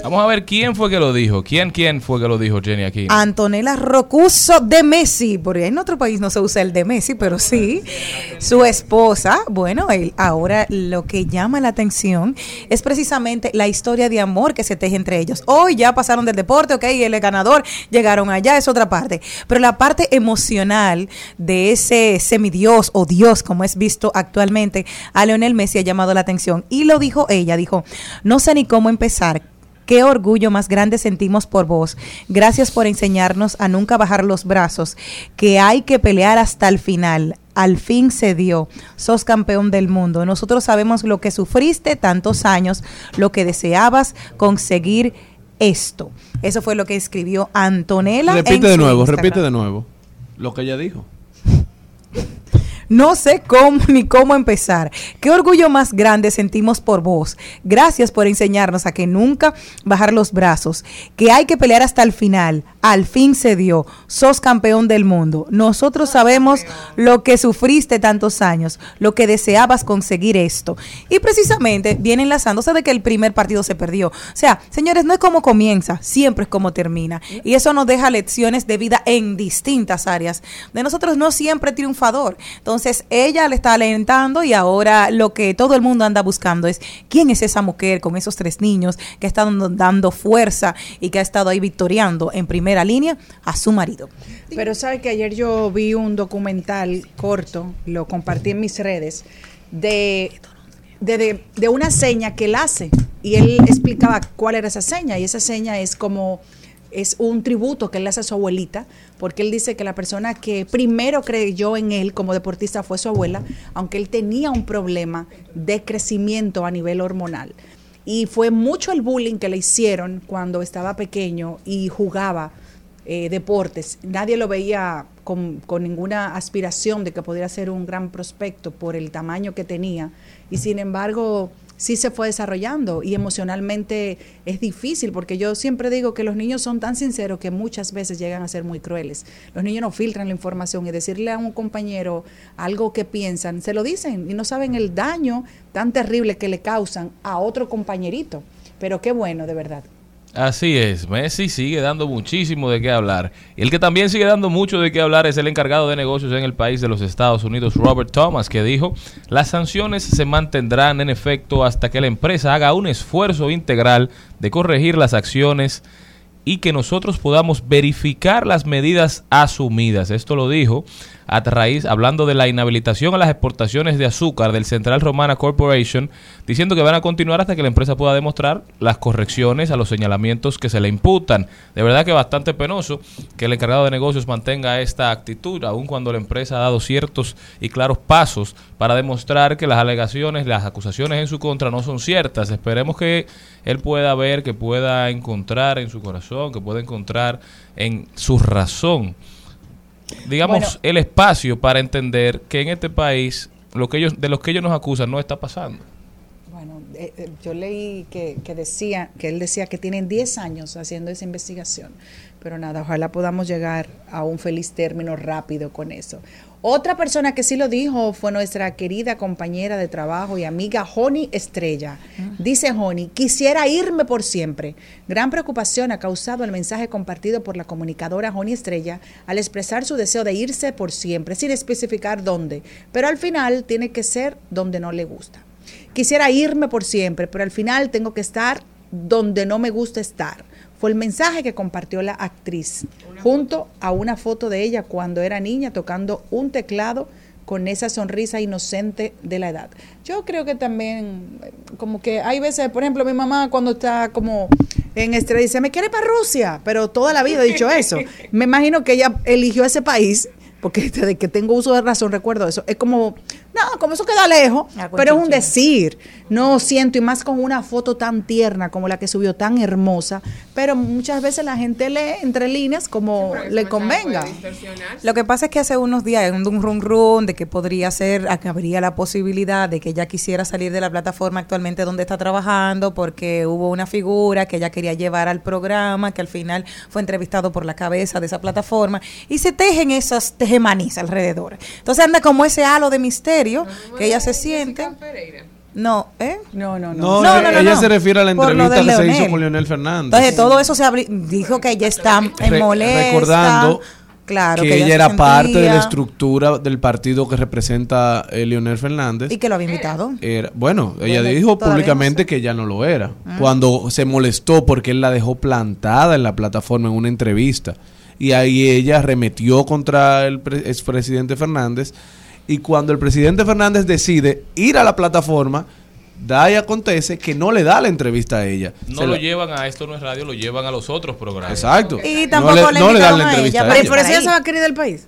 Vamos a ver quién fue que lo dijo. ¿Quién, quién fue que lo dijo, Jenny, aquí? Antonella Rocuso de Messi, porque en otro país no se usa el de Messi, pero sí. Su esposa, bueno, él, ahora lo que llama la atención es precisamente la historia de amor que se teje entre ellos. Hoy ya pasaron del deporte, ok, él es ganador, llegaron allá, es otra parte. Pero la parte emocional de ese semidios o Dios, como es visto actualmente, a Leonel Messi ha llamado la atención. Y lo dijo ella, dijo, no sé ni cómo empezar. Qué orgullo más grande sentimos por vos. Gracias por enseñarnos a nunca bajar los brazos, que hay que pelear hasta el final. Al fin se dio. Sos campeón del mundo. Nosotros sabemos lo que sufriste tantos años, lo que deseabas conseguir esto. Eso fue lo que escribió Antonella. Repite en de su nuevo, Instagram. repite de nuevo. Lo que ella dijo. No sé cómo ni cómo empezar. Qué orgullo más grande sentimos por vos. Gracias por enseñarnos a que nunca bajar los brazos, que hay que pelear hasta el final. Al fin se dio. Sos campeón del mundo. Nosotros sabemos lo que sufriste tantos años, lo que deseabas conseguir esto. Y precisamente viene enlazándose de que el primer partido se perdió. O sea, señores, no es como comienza, siempre es como termina. Y eso nos deja lecciones de vida en distintas áreas. De nosotros no siempre triunfador. Entonces, ella le está alentando y ahora lo que todo el mundo anda buscando es quién es esa mujer con esos tres niños que está dando, dando fuerza y que ha estado ahí victoriando en primera línea a su marido. Pero sabe que ayer yo vi un documental corto, lo compartí en mis redes, de, de, de- una seña que él hace. Y él explicaba cuál era esa seña. Y esa seña es como, es un tributo que él hace a su abuelita, porque él dice que la persona que primero creyó en él como deportista fue su abuela, aunque él tenía un problema de crecimiento a nivel hormonal. Y fue mucho el bullying que le hicieron cuando estaba pequeño y jugaba eh, deportes. Nadie lo veía con, ninguna aspiración de que pudiera ser un gran prospecto por el tamaño que tenía. Y sin embargo, sí se fue desarrollando y emocionalmente es difícil porque yo siempre digo que los niños son tan sinceros que muchas veces llegan a ser muy crueles. Los niños no filtran la información y decirle a un compañero algo que piensan, se lo dicen y no saben el daño tan terrible que le causan a otro compañerito. Pero qué bueno, de verdad. Así es, Messi sigue dando muchísimo de qué hablar. Y el que también sigue dando mucho de qué hablar es el encargado de negocios en el país de los Estados Unidos, Robert Thomas, que dijo, las sanciones se mantendrán en efecto hasta que la empresa haga un esfuerzo integral de corregir las acciones y que nosotros podamos verificar las medidas asumidas. Esto lo dijo a raíz, hablando de la inhabilitación a las exportaciones de azúcar del Central Romana Corporation, diciendo que van a continuar hasta que la empresa pueda demostrar las correcciones a los señalamientos que se le imputan. De verdad que bastante penoso que el encargado de negocios mantenga esta actitud, aun cuando la empresa ha dado ciertos y claros pasos para demostrar que las alegaciones, las acusaciones en su contra no son ciertas. Esperemos que él pueda ver, que pueda encontrar en su corazón, que pueda encontrar en su razón digamos, Bueno. el espacio para entender que en este país lo que ellos, de los que ellos nos acusan no está pasando. Bueno, eh, eh, yo leí que, que decía, que él decía que tienen 10 años haciendo esa investigación, pero nada, ojalá podamos llegar a un feliz término rápido con eso. Otra persona que sí lo dijo fue nuestra querida compañera de trabajo y amiga Joni Estrella. Dice Joni, quisiera irme por siempre. Gran preocupación ha causado el mensaje compartido por la comunicadora Joni Estrella al expresar su deseo de irse por siempre, sin especificar dónde, pero al final tiene que ser donde no le gusta. Quisiera irme por siempre, pero al final tengo que estar donde no me gusta estar. Fue el mensaje que compartió la actriz, junto a una foto de ella cuando era niña tocando un teclado con esa sonrisa inocente de la edad. Yo creo que también, eh, como que hay veces, por ejemplo, mi mamá cuando está como en estrés dice, me quiere para Rusia, pero toda la vida ha dicho eso. Me imagino que ella eligió ese país, porque desde que tengo uso de razón recuerdo eso. Es como, no, como eso queda lejos, pero es un decir. No siento, y más con una foto tan tierna como la que subió, tan hermosa, pero muchas veces la gente lee entre líneas como le convenga. Lo que pasa es que hace unos días, en un run run de que podría ser, que habría la posibilidad de que ella quisiera salir de la plataforma actualmente donde está trabajando, porque hubo una figura que ella quería llevar al programa, que al final fue entrevistado por la cabeza de esa plataforma, y se tejen esas tejemanis alrededor. Entonces anda como ese halo de misterio que ella se siente. No, ¿eh? No, no, No, ella se refiere a la entrevista que se hizo con Leonel Fernández. Entonces todo eso se abri- dijo que ella está en Re- molesta. recordando claro, que, ella era parte de la estructura del partido que representa eh, Leonel Fernández. y que lo había invitado. Era, bueno, ella Bueno, dijo públicamente que ya no lo era. Ah. Cuando se molestó porque él la dejó plantada en la plataforma en una entrevista. Y ahí ella arremetió contra el pre- expresidente Fernández. Y cuando el presidente Fernández decide ir a la plataforma, da y acontece que no le da la entrevista a ella. No Se lo la- llevan a esto no es radio, lo llevan a los otros programas. Exacto. Y No tampoco le- le, no le dan la a entrevista ella. a ella. Por eso ella se va a querer del país.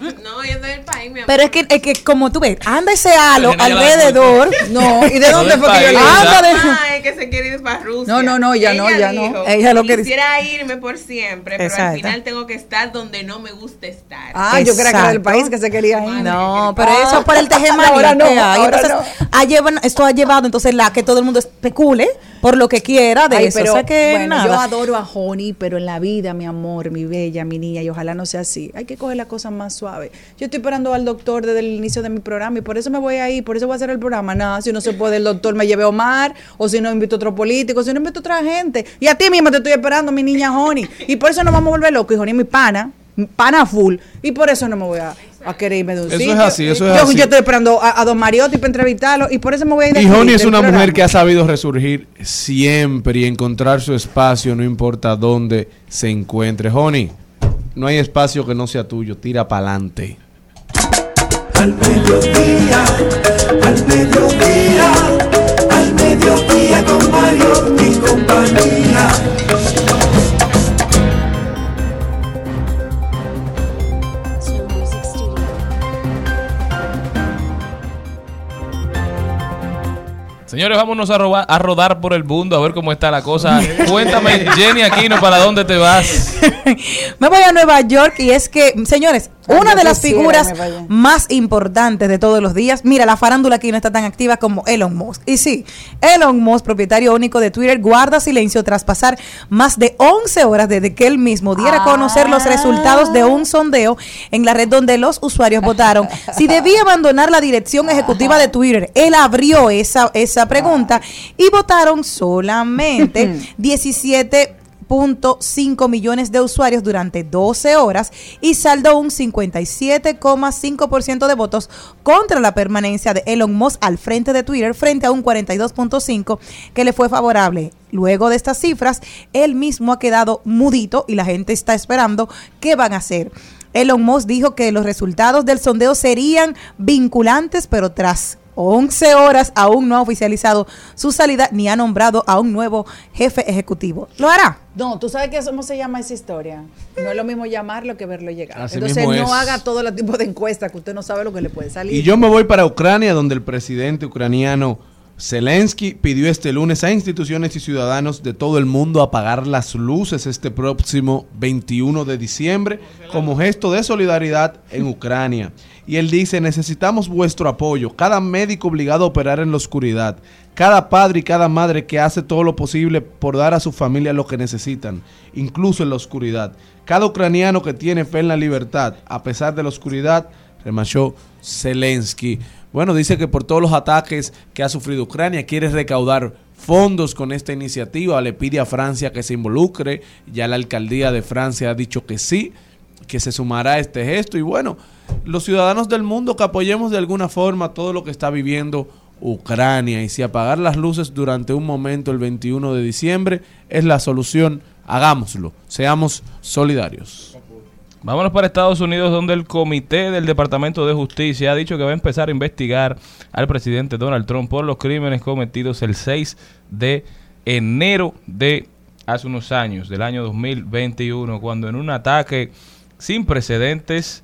No, ella es del país, mi amor. Pero es que, es que como tú ves, anda ese halo alrededor. No, ¿y de dónde fue que yo Anda de- es que se quiere ir para Rusia. No, no, no, ya no, ya no. Ella lo que Quisiera irme por siempre, pero al final tengo que estar donde no me gusta estar. Ah, yo creía que era del Exacto. país que se quería ir. No, pero Ah, eso por el tejemanía ahora no, que hay. Entonces, ha llevan- esto ha llevado entonces la que todo el mundo especule por lo que quiera de Ay, eso. pero o sea que bueno, nada. yo adoro a Honey, pero en la vida, mi amor, mi bella, mi niña, y ojalá no sea así. Hay que coger la cosa más suave. Yo estoy esperando al doctor desde el inicio de mi programa y por eso me voy ahí, por eso voy a hacer el programa. Nada, si no se puede, el doctor me lleve a Omar, o si no invito a otro político, si no invito a otra gente. Y a ti misma te estoy esperando, mi niña Honey. Y por eso no vamos a volver locos. Y es mi pana, pana full. Y por eso no me voy a, a querer irme de un Eso sitio. es así, eso es yo, así. Yo estoy esperando a, a Don Mariotti para entrevistarlo y por eso me voy a ir de Y Honey es una programa. mujer que ha sabido resurgir siempre y encontrar su espacio, no importa dónde se encuentre. Honey, no hay espacio que no sea tuyo, tira para adelante. Señores, vámonos a, robar- a rodar por el mundo a ver cómo está la cosa. Cuéntame, Jenny Aquino, ¿para dónde te vas? Me voy a Nueva York y es que, señores, una de las figuras más importantes de todos los días, mira, la farándula aquí no está tan activa como Elon Musk. Y sí, Elon Musk, propietario único de Twitter, guarda silencio tras pasar más de 11 horas desde que él mismo diera a conocer los resultados de un sondeo en la red donde los usuarios votaron si debía abandonar la dirección ejecutiva de Twitter. Él abrió esa, esa pregunta y votaron solamente 17 .5 millones de usuarios durante 12 horas y saldó un 57,5% de votos contra la permanencia de Elon Musk al frente de Twitter frente a un 42,5% que le fue favorable. Luego de estas cifras, él mismo ha quedado mudito y la gente está esperando qué van a hacer. Elon Musk dijo que los resultados del sondeo serían vinculantes, pero tras 11 horas aún no ha oficializado su salida ni ha nombrado a un nuevo jefe ejecutivo. ¿Lo hará? No, tú sabes que cómo se llama esa historia. No es lo mismo llamarlo que verlo llegar. Así Entonces mismo no es. haga todo el tipo de encuesta que usted no sabe lo que le puede salir. Y yo me voy para Ucrania, donde el presidente ucraniano Zelensky pidió este lunes a instituciones y ciudadanos de todo el mundo apagar las luces este próximo 21 de diciembre como gesto de solidaridad en Ucrania. Y él dice, necesitamos vuestro apoyo, cada médico obligado a operar en la oscuridad, cada padre y cada madre que hace todo lo posible por dar a su familia lo que necesitan, incluso en la oscuridad, cada ucraniano que tiene fe en la libertad, a pesar de la oscuridad, remachó Zelensky. Bueno, dice que por todos los ataques que ha sufrido Ucrania quiere recaudar fondos con esta iniciativa, le pide a Francia que se involucre, ya la alcaldía de Francia ha dicho que sí, que se sumará a este gesto. Y bueno, los ciudadanos del mundo que apoyemos de alguna forma todo lo que está viviendo Ucrania y si apagar las luces durante un momento el 21 de diciembre es la solución, hagámoslo, seamos solidarios. Vámonos para Estados Unidos, donde el comité del Departamento de Justicia ha dicho que va a empezar a investigar al presidente Donald Trump por los crímenes cometidos el 6 de enero de hace unos años, del año 2021, cuando en un ataque sin precedentes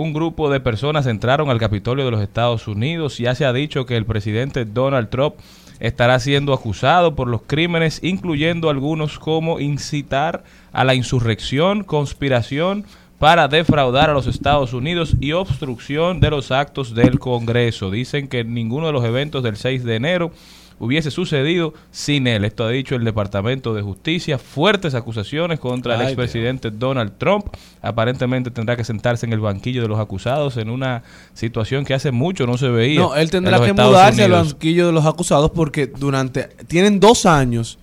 un grupo de personas entraron al Capitolio de los Estados Unidos. Ya se ha dicho que el presidente Donald Trump estará siendo acusado por los crímenes, incluyendo algunos como incitar a la insurrección, conspiración para defraudar a los Estados Unidos y obstrucción de los actos del Congreso. Dicen que ninguno de los eventos del 6 de enero hubiese sucedido sin él. Esto ha dicho el Departamento de Justicia. Fuertes acusaciones contra el expresidente Donald Trump. Aparentemente tendrá que sentarse en el banquillo de los acusados en una situación que hace mucho no se veía. No, él en tendrá que Estados mudarse al banquillo de los acusados porque durante tienen dos años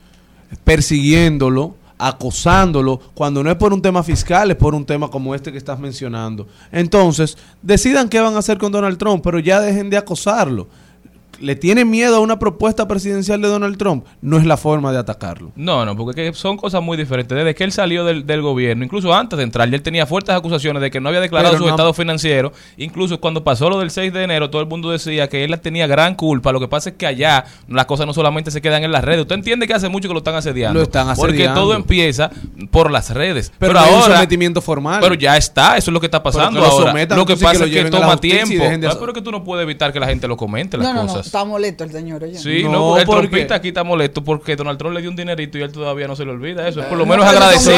persiguiéndolo, acosándolo, cuando no es por un tema fiscal, es por un tema como este que estás mencionando. Entonces, decidan qué van a hacer con Donald Trump, pero ya dejen de acosarlo. ¿Le tienen miedo a una propuesta presidencial de Donald Trump? No es la forma de atacarlo. No, no, porque son cosas muy diferentes. Desde que él salió del, del gobierno, incluso antes de entrar, ya él tenía fuertes acusaciones de que no había declarado Pero su no- estado financiero. Incluso cuando pasó lo del 6 de enero, todo el mundo decía que él tenía gran culpa. Lo que pasa es que allá las cosas no solamente se quedan en las redes. Usted entiende que hace mucho que lo están asediando. Lo están Porque asediando. todo empieza por las redes. Pero, Pero, no hay un ahora... sometimiento formal. Pero ya está, eso es lo que está pasando que lo ahora. sometan, lo que pasa lo es que toma tiempo. de Ah, pero es que tú no puedes evitar que la gente lo comente las no, no, no. Está molesto el señor, oye. Sí, No, no, el porque- trompista aquí está molesto porque Donald Trump le dio un dinerito y él todavía no se le olvida eso. Es por lo No, menos son agradecido. por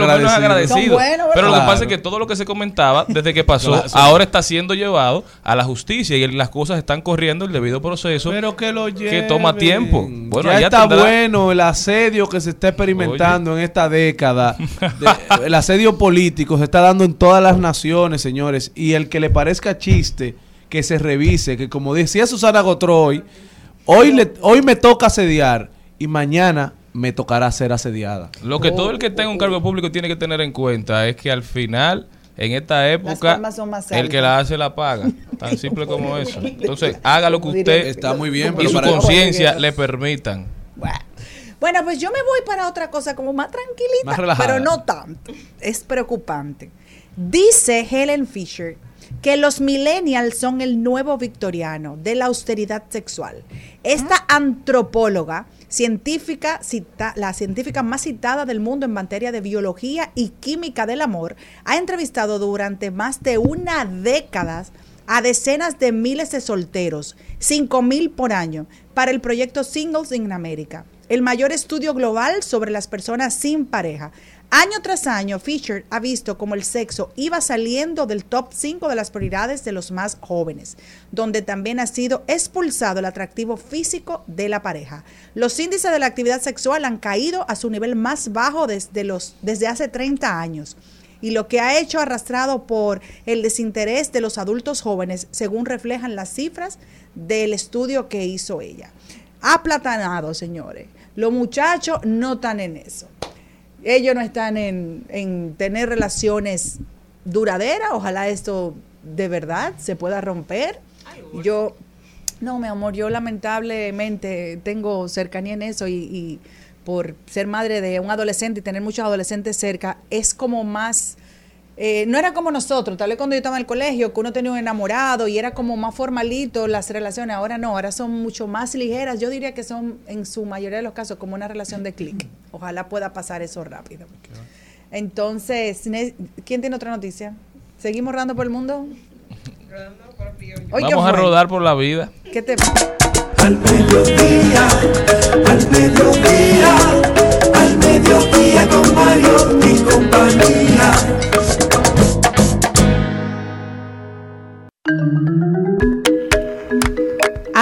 lo menos agradecido. agradecido. Son buenos, pero lo que pasa es que todo lo que se comentaba desde que pasó, Claro, sí. ahora está siendo llevado a la justicia y las cosas están corriendo el debido proceso. Pero que lo que toma tiempo. Bueno, ya está tendrá- bueno el asedio que se está experimentando en esta década. De- el asedio político se está dando en todas las naciones, señores. Y el que le parezca chiste, que se revise, que como decía Susana Gotroy, hoy, le, hoy me toca asediar y mañana me tocará ser asediada. Lo que todo el que tenga un cargo público tiene que tener en cuenta es que al final, en esta época, el que la hace la paga. Tan simple como eso. Entonces, haga lo que usted Está muy bien, y pero su para- conciencia le permitan. Bueno. Pues yo me voy para otra cosa como más tranquilita, Más pero no tanto. Es preocupante. Dice Helen Fisher que los millennials son el nuevo victoriano de la austeridad sexual. Esta antropóloga, científica, cita- la científica más citada del mundo en materia de biología y química del amor, ha entrevistado durante más de una década a decenas de miles de solteros, 5 mil por año, para el proyecto Singles in America, el mayor estudio global sobre las personas sin pareja. Año tras año, Fisher ha visto cómo el sexo iba saliendo del top 5 de las prioridades de los más jóvenes, donde también ha sido expulsado el atractivo físico de la pareja. Los índices de la actividad sexual han caído a su nivel más bajo desde, los, desde hace 30 años y lo que ha hecho arrastrado por el desinterés de los adultos jóvenes, según reflejan las cifras del estudio que hizo ella. Aplatanado, señores. Los muchachos no están en eso. Ellos no están en, en tener relaciones duraderas. Ojalá esto de verdad se pueda romper. Yo, no, mi amor, yo lamentablemente tengo cercanía en eso y, y por ser madre de un adolescente y tener muchos adolescentes cerca, es como más... eh, no era como nosotros, tal vez cuando yo estaba en el colegio, que uno tenía un enamorado y era como más formalito las relaciones, ahora no, ahora son mucho más ligeras, yo diría que son en su mayoría de los casos como una relación de clic. Ojalá pueda pasar eso rápido. Entonces, ¿quién tiene otra noticia? ¿Seguimos rodando por el mundo? ¿qué Vamos a rodar por la vida. ¿Qué te Al mediodía, al mediodía, al mediodía con Mario y compañía.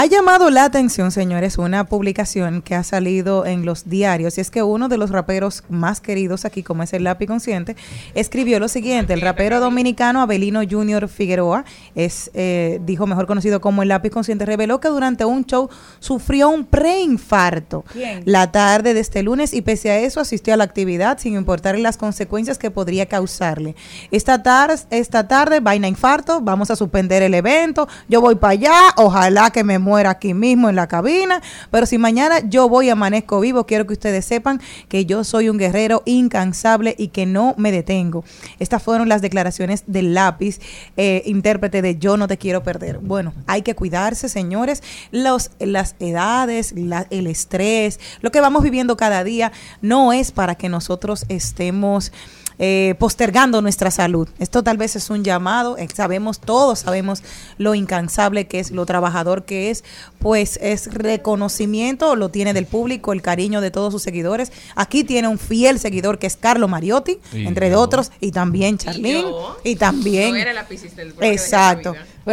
Ha llamado la atención, señores, una publicación que ha salido en los diarios y es que uno de los raperos más queridos aquí, como es el Lápiz Consciente, escribió lo siguiente: el rapero dominicano Abelino Junior Figueroa es, eh, dijo mejor conocido como el Lápiz Consciente, reveló que durante un show sufrió un preinfarto la tarde de este lunes y pese a eso asistió a la actividad sin importarle las consecuencias que podría causarle. Esta tarde, esta tarde, vaina infarto, vamos a suspender el evento, yo voy para allá, ojalá que me muera aquí mismo en la cabina, pero si mañana yo voy amanezco vivo, quiero que ustedes sepan que yo soy un guerrero incansable y que no me detengo. Estas fueron las declaraciones del lápiz, eh, intérprete de Yo no te quiero perder. Bueno, hay que cuidarse, señores, las edades, el estrés, lo que vamos viviendo cada día, no es para que nosotros estemos eh, postergando nuestra salud. Esto tal vez es un llamado, eh, sabemos, todos sabemos lo incansable que es, lo trabajador que es, pues es reconocimiento, lo tiene del público, el cariño de todos sus seguidores. Aquí tiene un fiel seguidor que es Carlos Mariotti, Y entre yo. otros, y también Charlene, yo. y, también... No era la piscis del bloque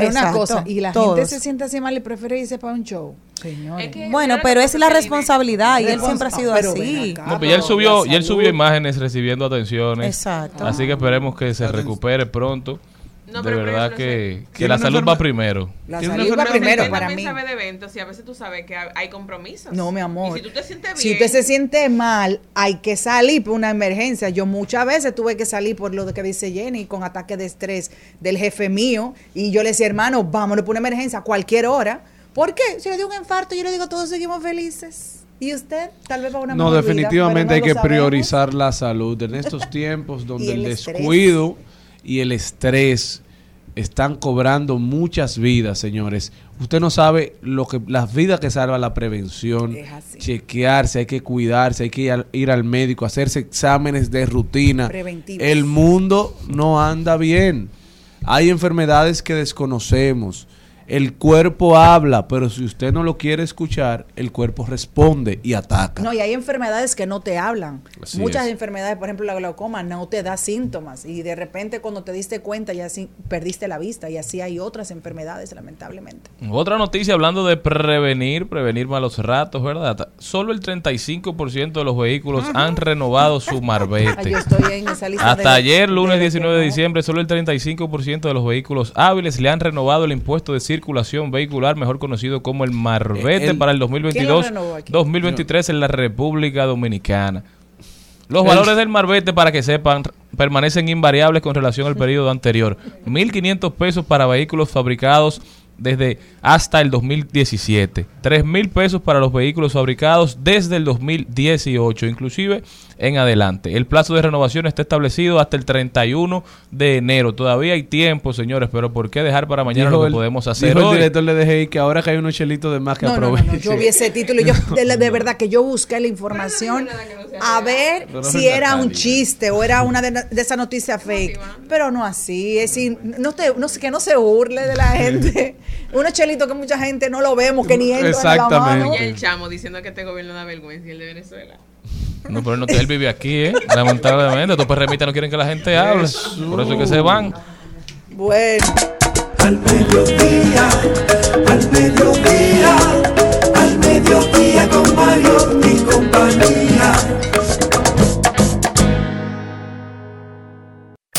Exacto. Pero una cosa, y la todos. gente se siente así mal y prefiere irse para un show. Señores. Es que- Bueno, pero es la responsabilidad y él siempre ha sido pero así. acá. No, pero ya él subió, y él subió imágenes recibiendo atenciones. Exacto. Así que esperemos que se recupere pronto. No, de verdad que, que la salud va primero. La salud va primero para mí. sabe de eventos y a veces tú sabes que hay compromisos. No, mi amor. Y si tú te sientes bien. Si usted se siente mal, hay que salir por una emergencia. Yo muchas veces tuve que salir por lo que dice Jenny, con ataque de estrés del jefe mío. Y yo le decía, hermano, vámonos por una emergencia a cualquier hora. ¿Por qué? Si le dio un infarto, yo le digo, todos seguimos felices. ¿Y usted? Tal vez va a una No, vida, definitivamente hay no que sabemos. priorizar la salud en estos tiempos donde el, estrés. Y el estrés están cobrando muchas vidas, señores. Usted no sabe lo que las vidas que salva la prevención, chequearse, hay que cuidarse, hay que ir al, ir al médico, hacerse exámenes de rutina. Preventivos. El mundo no anda bien. Hay enfermedades que desconocemos. El cuerpo habla, pero si usted no lo quiere escuchar, el cuerpo responde y ataca. No, y hay enfermedades que no te hablan. Así Muchas es. enfermedades, por ejemplo, la glaucoma no te da síntomas y de repente cuando te diste cuenta ya sí perdiste la vista y así hay otras enfermedades, lamentablemente. Otra noticia hablando de prevenir, prevenir malos ratos, ¿verdad? Solo el 35% de los vehículos han renovado su marbete. yo estoy en esa lista Hasta de- ayer, lunes de- 19 de diciembre, solo el 35% de los vehículos hábiles le han renovado el impuesto de circulación vehicular, mejor conocido como el marbete, el- para el ¿Quién lo 2022, renovó aquí? 2023 en la República Dominicana. Los El- valores del marbete, para que sepan, permanecen invariables con relación al periodo anterior. 1.500 pesos para vehículos fabricados desde hasta el 2017. 3.000 pesos para los vehículos fabricados desde el 2018, inclusive en adelante. El plazo de renovación está establecido hasta el 31 de enero. Todavía hay tiempo, señores, pero ¿por qué dejar para mañana Dijo lo que el- podemos hacer dijo el hoy? director de DGI que ahora que hay unos chelitos de más que No, no, no, no, aproveche. yo vi ese título y yo de, verdad que yo busqué la información a ver si era un chiste o era una de, de esas noticias fake, pero no así, es decir, no te, no, sé, que no se burle de la gente. Unos chelitos que mucha gente no lo vemos, que ni entran en la mano. Y el chamo diciendo que este gobierno da vergüenza y el de Venezuela. No, pero él, no, él vive aquí, ¿eh? Lamentablemente, estos perremitas no quieren que la gente hable. Por eso es que se van. Bueno. Al mediodía, al mediodía,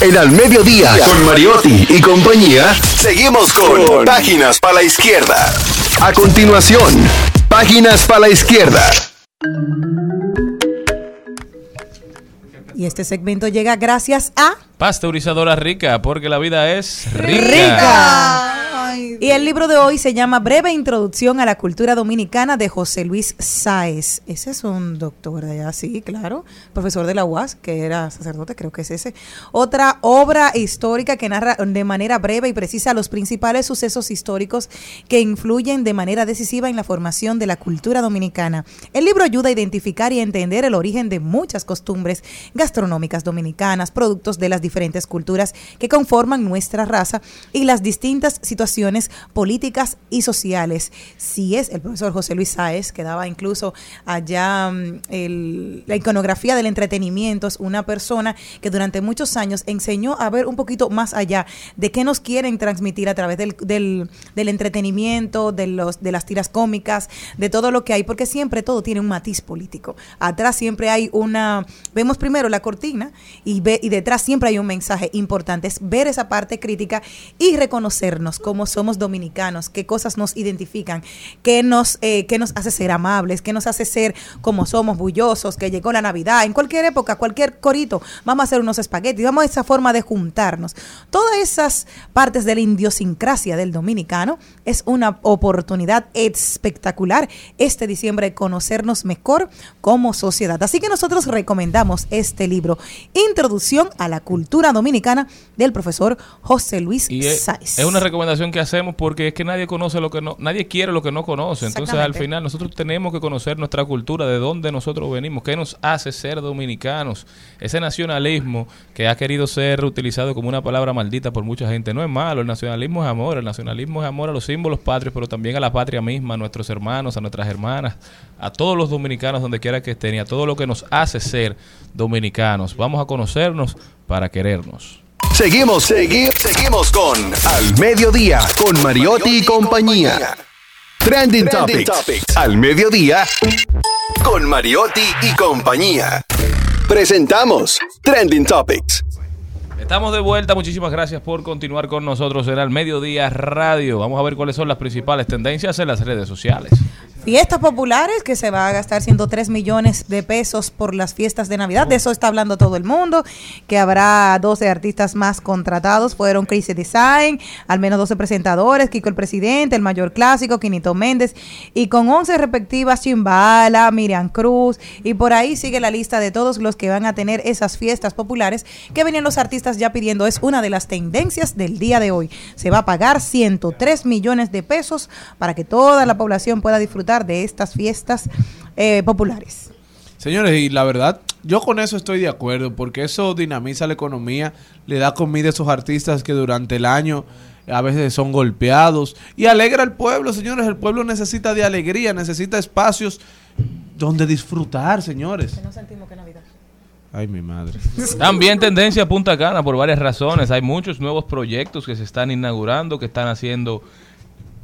En Al Mediodía, con Mariotti y compañía, seguimos con Páginas para la Izquierda. A continuación, Páginas para la Izquierda. Y este segmento llega gracias a Pasteurizadora rica, porque la vida es rica. Rica. Y el libro de hoy se llama Breve Introducción a la Cultura Dominicana de José Luis Sáez. Ese es un doctor de allá, sí, claro. Profesor de la UAS, que era sacerdote, creo que es ese. Otra obra histórica que narra de manera breve y precisa los principales sucesos históricos que influyen de manera decisiva en la formación de la cultura dominicana. El libro ayuda a identificar y a entender el origen de muchas costumbres gastronómicas dominicanas, productos de las diferentes culturas que conforman nuestra raza y las distintas situaciones políticas y sociales. Si es el profesor José Luis Sáez, que daba incluso allá mm, el- la iconografía del entretenimiento, es una persona que durante muchos años enseñó a ver un poquito más allá de qué nos quieren transmitir a través del, del, del entretenimiento, de, los, de las tiras cómicas, de todo lo que hay, porque siempre todo tiene un matiz político. Atrás siempre hay una, vemos primero la cortina y, ve, y detrás siempre hay un mensaje importante, es ver esa parte crítica y reconocernos como somos dominicanos, qué cosas nos identifican, qué nos, eh, qué nos hace ser amables, qué nos hace ser como somos, bullosos, que llegó la Navidad, en cualquier época, cualquier corito, vamos a hacer unos espaguetis, vamos a esa forma de juntarnos. Todas esas partes de la idiosincrasia del dominicano es una oportunidad espectacular este diciembre de conocernos mejor como sociedad. Así que nosotros recomendamos este libro, Introducción a la Cultura Dominicana, del profesor José Luis Y es, Sáez. es una recomendación que hacemos porque es que nadie conoce lo que no, nadie quiere lo que no conoce. Entonces al final nosotros tenemos que conocer nuestra cultura, de dónde nosotros venimos, qué nos hace ser dominicanos. Ese nacionalismo que ha querido ser utilizado como una palabra maldita por mucha gente no es malo. El nacionalismo es amor. El nacionalismo es amor a los símbolos patrios, pero también a la patria misma, a nuestros hermanos, a nuestras hermanas, a todos los dominicanos donde quiera que estén y a todo lo que nos hace ser dominicanos. Vamos a conocernos para querernos. Seguimos, segui- seguimos con Al Mediodía, con Mariotti y compañía. Trending, Topics. Al Mediodía, con Mariotti y compañía. Presentamos Trending Topics. Estamos de vuelta, muchísimas gracias por continuar con nosotros en el Mediodía Radio. Vamos a ver cuáles son las principales tendencias en las redes sociales. Fiestas populares, que se va a gastar 103 millones de pesos por las fiestas de Navidad. De eso está hablando todo el mundo. Que habrá 12 artistas más contratados. Fueron Crazy Design, al menos 12 presentadores. Kiko el Presidente, el Mayor Clásico, Quinito Méndez. Y con 11 respectivas, Chimbala, Miriam Cruz. Y por ahí sigue la lista de todos los que van a tener esas fiestas populares que venían los artistas ya pidiendo. Es una de las tendencias del día de hoy. Se va a pagar 103 millones de pesos para que toda la población pueda disfrutar de estas fiestas eh, populares. Señores, y la verdad, yo con eso estoy de acuerdo, porque eso dinamiza la economía, le da comida a esos artistas que durante el año a veces son golpeados y alegra al pueblo, señores. El pueblo necesita de alegría, necesita espacios donde disfrutar, señores. No sentimos que Navidad. Ay, mi madre. También tendencia a Punta Cana por varias razones. Hay muchos nuevos proyectos que se están inaugurando, que están haciendo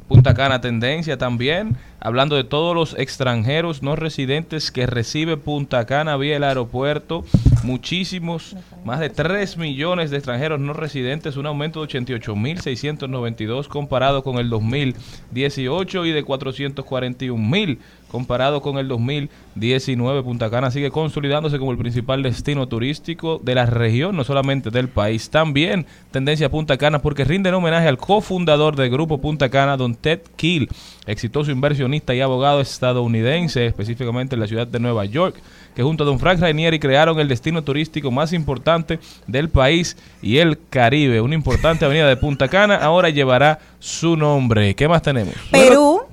Punta Cana tendencia también. Hablando de todos los extranjeros no residentes que recibe Punta Cana vía el aeropuerto. Muchísimos, más de 3 millones de extranjeros no residentes, un aumento de 88.692 comparado con el 2018 y de 441.000 comparado con el 2019. Punta Cana sigue consolidándose como el principal destino turístico de la región, no solamente del país. También tendencia Punta Cana porque rinden homenaje al cofundador del grupo Punta Cana, don Ted Kill, exitoso inversionista y abogado estadounidense, específicamente en la ciudad de Nueva York, que junto a don Frank Rainieri crearon el destino turístico más importante del país y el Caribe. Una importante avenida de Punta Cana ahora llevará su nombre. ¿Qué más tenemos? Perú.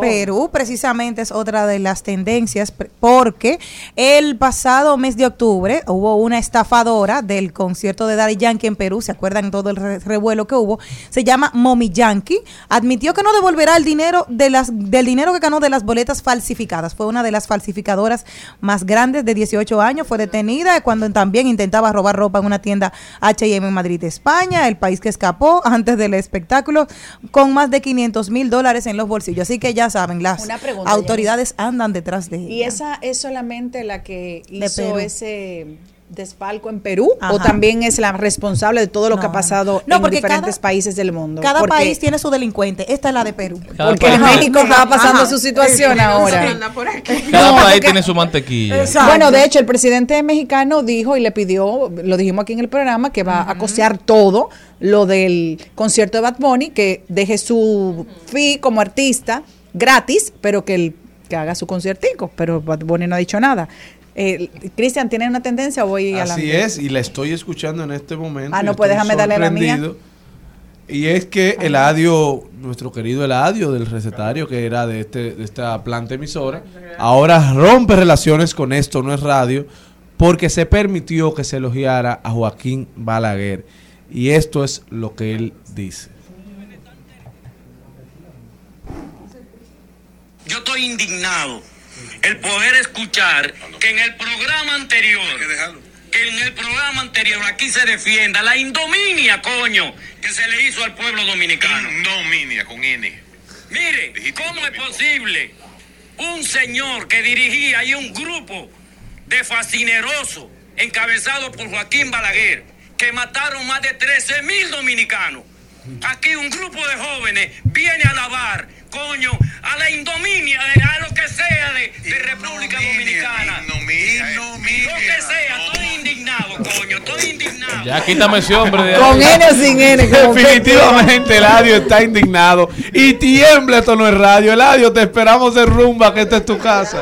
Perú precisamente es otra de las tendencias porque el pasado mes de octubre hubo una estafadora del concierto de Daddy Yankee en Perú, ¿se acuerdan todo el re- revuelo que hubo? Se llama Mommy Yankee, admitió que no devolverá el dinero de las del dinero que ganó de las boletas falsificadas. Fue una de las falsificadoras más grandes de 18 años, fue detenida cuando también intentaba robar ropa en una tienda H&M en Madrid, España, el país que escapó antes del espectáculo con más de 500 mil dólares en los bolsillos. Así que ya saben, las pregunta, autoridades andan detrás de ¿Y ella. esa es solamente la que hizo ese desfalco en Perú o también es la responsable de todo lo que ha pasado No, en porque diferentes cada- países del mundo? Cada Porque- país tiene su delincuente. Esta es la de Perú. Cada porque en México estaba pasando Ajá. su situación ahora. Cada No, país porque- tiene su mantequilla. Bueno, de hecho, el presidente mexicano dijo y le pidió, lo dijimos aquí en el programa, que va a costear todo lo del concierto de Bad Bunny, que deje su fee como artista gratis, pero que, el, que haga su conciertico. Pero Bad Bunny no ha dicho nada. Eh, Cristian, ¿tiene una tendencia o voy Así adelante? es, y la estoy escuchando en este momento. Ah, no, pues déjame darle la mía. Y es que Eladio, nuestro querido Eladio del recetario, que era de, este, de esta planta emisora, ahora rompe relaciones con esto, no es radio, porque se permitió que se elogiara a Joaquín Balaguer. Y esto es lo que él dice. Yo estoy indignado el poder escuchar que en el programa anterior, que en el programa anterior aquí se defienda la indominia, coño, que se le hizo al pueblo dominicano. Indominia con N. Mire, ¿cómo es posible un señor que dirigía ahí un grupo de fascinerosos encabezado por Joaquín Balaguer, que mataron más de 13 mil dominicanos? Aquí un grupo de jóvenes viene a alabar, coño, a la indominia, de- a lo que sea de, de República Dominicana. Lo que sea, estoy indignado, coño, estoy indignado. Ya quítame ese hombre de Con ahí. N o sin N. Definitivamente Eladio está indignado y tiembla, esto no es radio. Eladio, te esperamos en rumba, que esta es tu casa.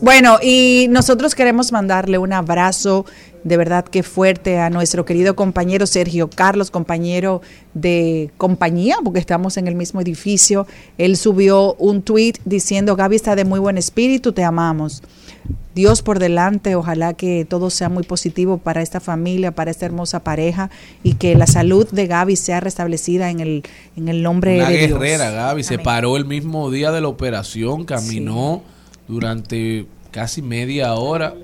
Bueno, y nosotros queremos mandarle un abrazo de verdad que fuerte a nuestro querido compañero Sergio Carlos, compañero de compañía, porque estamos en el mismo edificio. Él subió un tweet diciendo, Gaby está de muy buen espíritu, te amamos. Dios por delante, ojalá que todo sea muy positivo para esta familia, para esta hermosa pareja y que la salud de Gaby sea restablecida en el, en el nombre Una de Dios. guerrera, Gaby. Se paró el mismo día de la operación, caminó durante casi media hora.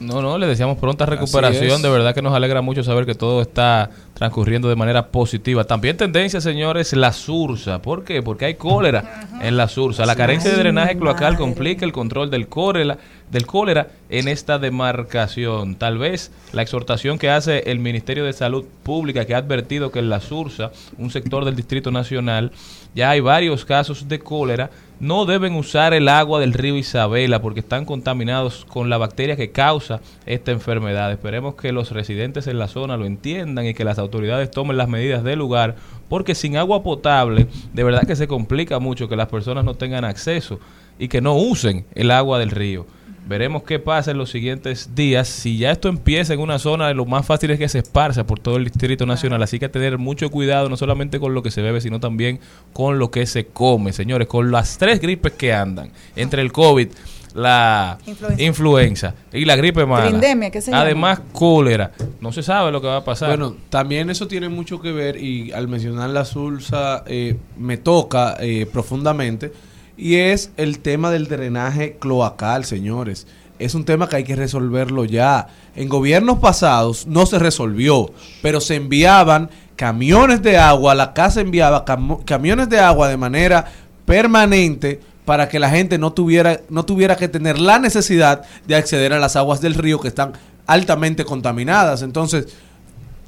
No, no, le deseamos pronta recuperación. De verdad que nos alegra mucho saber que todo está transcurriendo de manera positiva. También tendencia, señores, la sursa. ¿Por qué? Porque hay cólera en la sursa. La carencia de drenaje cloacal complica el control del cólera, del cólera en esta demarcación. Tal vez la exhortación que hace el Ministerio de Salud Pública, que ha advertido que en la sursa, un sector del Distrito Nacional, ya hay varios casos de cólera no deben usar el agua del río Isabela porque están contaminados con la bacteria que causa esta enfermedad. Esperemos que los residentes en la zona lo entiendan y que las autoridades tomen las medidas del lugar porque sin agua potable de verdad que se complica mucho que las personas no tengan acceso y que no usen el agua del río. Veremos qué pasa en los siguientes días. Si ya esto empieza en una zona, lo más fácil es que se esparza por todo el Distrito Nacional. Así que tener mucho cuidado, no solamente con lo que se bebe, sino también con lo que se come, señores. Con las tres gripes que andan, entre el COVID, la Influenza. influenza, y la gripe mala. Trindemia, ¿qué se llama? Además, cólera. No se sabe lo que va a pasar. Bueno, también eso tiene mucho que ver y al mencionar la SULSA eh, me toca eh, profundamente y es el tema del drenaje cloacal, señores. Es un tema que hay que resolverlo ya. En gobiernos pasados no se resolvió, pero se enviaban camiones de agua, la casa enviaba camiones de agua de manera permanente para que la gente no tuviera, no tuviera que tener la necesidad de acceder a las aguas del río que están altamente contaminadas. Entonces,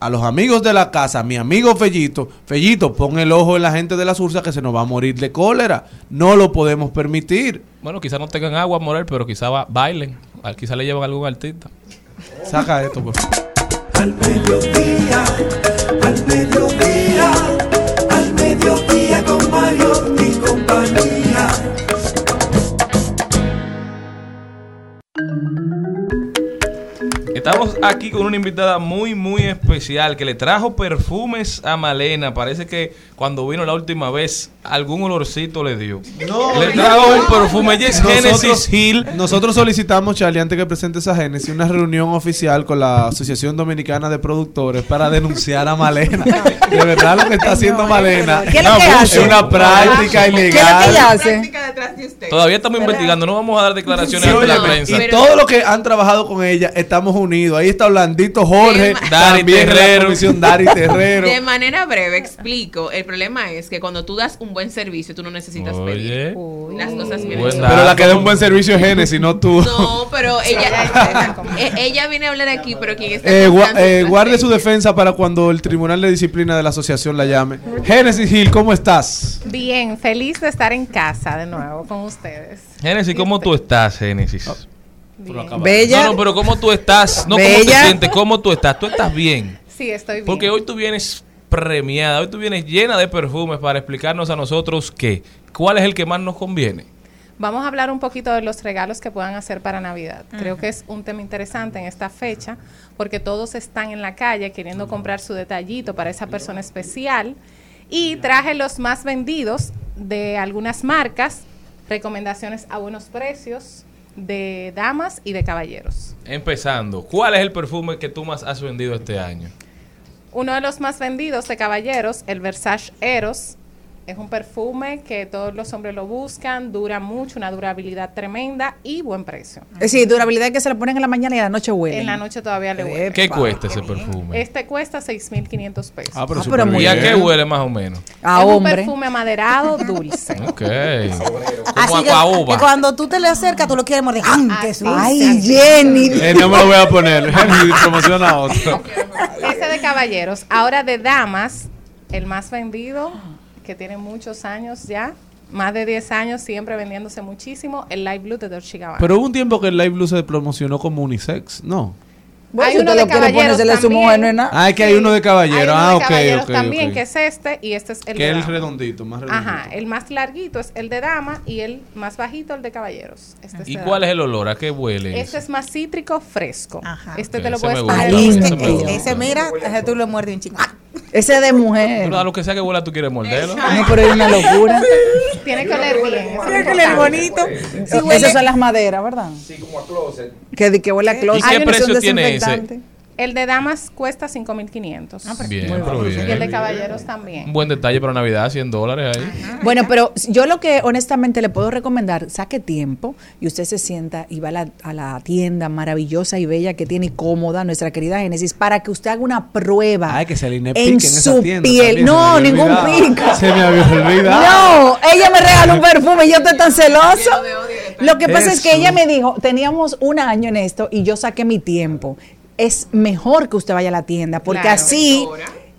a los amigos de la casa, mi amigo Fellito, Fellito, pon el ojo en la gente de la Sursa que se nos va a morir de cólera. No lo podemos permitir. Bueno, quizás no tengan agua a morir, pero quizás va- bailen. Quizás le llevan a algún artista. Saca esto, por favor. Al mediodía, al mediodía, al mediodía con Mario Estamos aquí con una invitada muy, muy especial que le trajo perfumes a Malena. Parece que cuando vino la última vez, algún olorcito le dio. No, le trajo un perfume. Ella es Genesis Hill. Nosotros solicitamos, Charlie, antes que presentes a Genesis, una reunión oficial con la Asociación Dominicana de Productores para denunciar a Malena. De verdad, lo que está haciendo Malena ¿Qué es lo que es hace? una práctica ¿Qué es lo que ilegal. ella hace? Todavía estamos investigando, no vamos a dar declaraciones Sí, ante la prensa. y todo lo que han trabajado con ella, estamos unidos. Ahí está Orlandito Jorge, Dari también de la Terrero. Dari Terrero. De manera breve explico. El problema es que cuando tú das un buen servicio, tú no necesitas pedir. Las cosas vienen. Pero la que da un buen servicio es Genesis, no tú. No, pero ella, eh, ella viene a hablar aquí, pero quien está Eh, gua- eh, guarde su defensa para cuando el Tribunal de Disciplina de la Asociación la llame. Genesis Hill, ¿cómo estás? Bien, feliz de estar en casa de nuevo con ustedes. Génesis, ¿cómo tú estás, Génesis? Bella. No, no, pero ¿cómo tú estás? No, ¿cómo te sientes? ¿Cómo tú estás? ¿Tú estás bien? Sí, estoy bien. Porque hoy tú vienes premiada, hoy tú vienes llena de perfumes para explicarnos a nosotros qué. ¿Cuál es el que más nos conviene? Vamos a hablar un poquito de los regalos que puedan hacer para Navidad. Creo que es un tema interesante en esta fecha porque todos están en la calle queriendo comprar su detallito para esa persona especial. Y traje los más vendidos de algunas marcas, recomendaciones a buenos precios de damas y de caballeros. Empezando, ¿cuál es el perfume que tú más has vendido este año? Uno de los más vendidos de caballeros, el Versace Eros, es un perfume que todos los hombres lo buscan, dura mucho, una durabilidad tremenda y buen precio. Es decir, durabilidad que se le ponen en la mañana y a la noche huele. En la noche todavía le huele. ¿Qué cuesta ese perfume? Este cuesta 6.500 pesos. Ah, pero, Ah, pero. ¿Y a qué huele más o menos? A es un hombre. perfume amaderado, dulce. Ok. Así Como que, a que cuando tú te le acercas, tú lo quieres morder. ¡Ay! Ay, Jenny. Eh, no me lo voy a poner. Promociona a otro. Ese de caballeros. Ahora de damas, el más vendido, que tiene muchos años ya, más de 10 años, siempre vendiéndose muchísimo, el Light Blue de Dolce Gabbana. Pero hubo un tiempo que el Live Blue se promocionó como unisex. No. Bueno, Hay si uno de caballeros su mujer, no es nada. Ah, es que hay uno de Hay caballero. uno Ah, de ok, caballeros ok, también, que es este, y este es el Que es el redondito, más redondito. Ajá, el más larguito es el de dama y el más bajito el de caballeros. Este es ¿Y cuál dama. es el olor? ¿A qué huele? Este es más cítrico fresco. Ajá. Este te lo ese puedes me gusta, poner. Ay, ese ese, me gusta. ese, mira, ese tú lo muerdes un chico. Ese de mujer. Pero a lo que sea que huela, tú quieres morderlo. No, pero es una locura. Tiene que oler bien. es Tiene que oler bonito. Esas son las maderas, ¿verdad? Sí, como a closet. Que, que huele a closet. ¿Y qué es precio tiene ese? El de damas cuesta 5.500. Bien, Muy bueno. bien. Y el de caballeros Un también. buen detalle para Navidad, 100 dólares ahí. Bueno, pero yo lo que honestamente le puedo recomendar, saque tiempo y usted se sienta y va a la, a la tienda maravillosa y bella que tiene y cómoda nuestra querida Génesis para que usted haga una prueba Ay, que se alinee en en esa su tienda piel. también, No, ningún pico. Se me había olvidado. No, ella me regaló un perfume y yo estoy tan celoso. Lo que pasa es que ella me dijo, teníamos un año en esto y yo saqué mi tiempo. Es mejor que usted vaya a la tienda porque Claro. así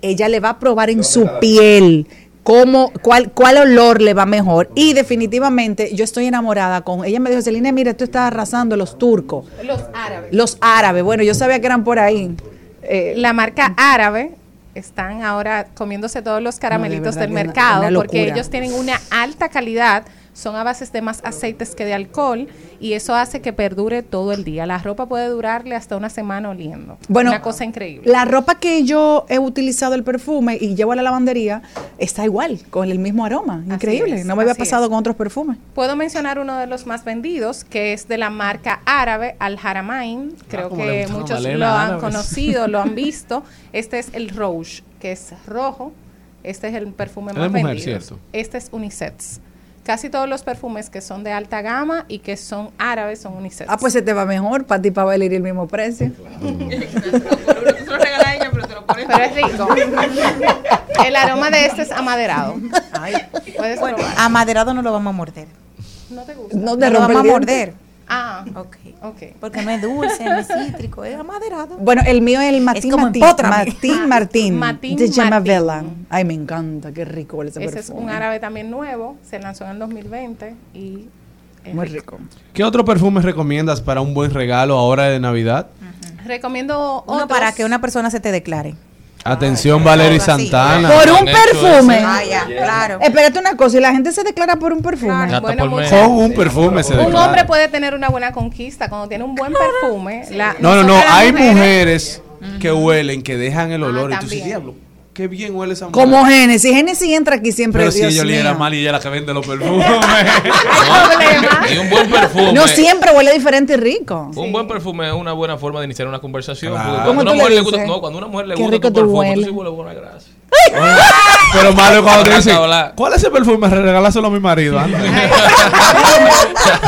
ella le va a probar en su piel cómo, cuál, cuál olor le va mejor. Y definitivamente yo estoy enamorada con ella. Me dijo, Celina, mira, tú estás arrasando los turcos, Los árabes. los árabes. Bueno, yo sabía que eran por ahí. Eh, La marca árabe están ahora comiéndose todos los caramelitos verdad del una- mercado una porque ellos tienen una alta calidad son a bases de más aceites que de alcohol y eso hace que perdure todo el día. La ropa puede durarle hasta una semana oliendo. Bueno, una cosa increíble. La ropa que yo he utilizado el perfume y llevo a la lavandería está igual, con el mismo aroma. Increíble. es, no me había pasado es. con otros perfumes. Puedo mencionar uno de los más vendidos, que es de la marca árabe Al Haramain. Creo como le que muchos Malena, lo han árabes. conocido, lo han visto. Este es el Rouge, que es rojo. Este es el perfume Es más mujer, vendido. ¿cierto? Este es unisex. Casi todos los perfumes que son de alta gama y que son árabes son unisex. Ah, pues se te va mejor, para ti para Valeria el mismo precio. Pero es rico. El aroma de este es amaderado. Puedes Bueno, probar. amaderado no lo vamos a morder. No te gusta. No No te lo vamos a morder. Ah, Ok. Ok. Porque no es dulce, no es cítrico, es amaderado. Bueno, el mío es el Martín como Martín. empótrame. Martín Martín. Martín de. Martín. Ay, me encanta, qué rico ese, Ese es perfume. un árabe también nuevo, se lanzó en el 2020 y es Muy rico. rico. ¿Qué otro perfume recomiendas para un buen regalo ahora de Navidad? Recomiendo Uno otros. para que una persona se te declare. Atención, Algo así. Santana. Por un perfume. Ah, ya, claro. Espérate una cosa, y la gente se declara por un perfume. Bueno, por. Con un perfume se Un hombre puede tener una buena conquista cuando tiene un buen perfume. la- No, no, no. Hay mujeres que huelen, que dejan el Ah, olor. y tú dices, también. diablo, qué bien huele esa mujer. Como Génesis. Génesis entra aquí siempre. Pero si Dios ella oliera mal y ella es la que vende los perfumes. Y un buen perfume. No siempre huele diferente y rico. Un buen perfume es una buena forma de iniciar una conversación. Claro. porque ¿Cómo Cuando tú una mujer le le gusta, no, cuando una mujer le Qué gusta rico tu perfume, tú sí hueles buena grasa. Pero malo cuando te. ¿cuál es ese perfume? Regaláselo a mi marido. anda.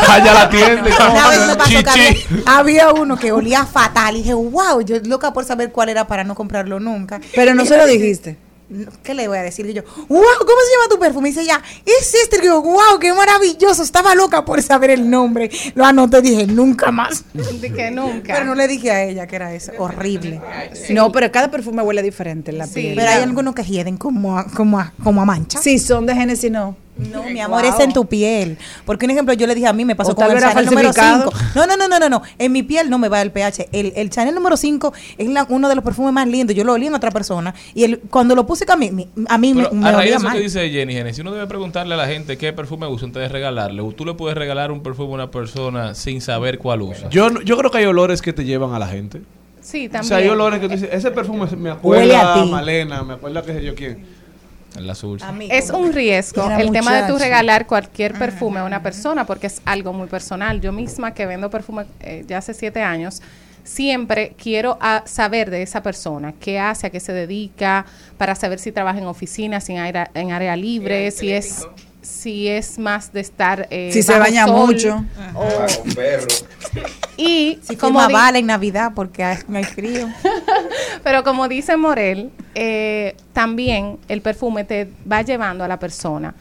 Vaya a la tienda y Una vez me pasó que Chichi. había, uno que olía fatal y dije, wow, yo loca por saber cuál era para no comprarlo nunca. Pero no se lo dijiste. No, ¿Qué le voy a decir? Y yo, wow, ¿cómo se llama tu perfume? Y dice ya, es este. Y yo, wow, qué maravilloso. Estaba loca por saber el nombre. Lo anoté y dije, nunca más. De que nunca. Pero no le dije a ella que era eso. Horrible. No, pero cada perfume huele diferente en la Sí. piel. Pero hay algunos que hieden como a, como a, como a mancha. Si son de Génesis, no. No, mi amor, Wow. es en tu piel. Porque un ejemplo, yo le dije a mí, me pasó O con el Chanel número falsificado. 5. No, no, no, no, no, no. En mi piel no me va el pH. El, el Chanel número 5 es la- uno de los perfumes más lindos. Yo lo olí en otra persona. Y el, cuando lo puse a mí, mi- a mí Pero me, me a raíz de olía eso mal. que dice Jenny Genesis, uno debe preguntarle a la gente qué perfume usa antes de regalarle. O tú le puedes regalar un perfume a una persona sin saber cuál usa. Yo, no- yo creo que hay olores que te llevan a la gente. Sí, O también. sea, hay olores que tú dices, ese perfume me a acuerda a ti. Malena, me acuerda a qué sé yo quién. El azul. Es un riesgo el tema de tu muchacho. regalar cualquier perfume a una persona porque es algo muy personal. Yo misma que vendo perfume eh, ya hace siete años, siempre quiero ah, saber de esa persona, qué hace, a qué se dedica, para saber si trabaja en oficina, si en área, en área libre, si es si es más de estar eh, Si se baña sol, mucho. o- y Si como vale en Navidad porque hay, no hay frío. pero como dice Morel, eh, también el perfume te va llevando a la persona.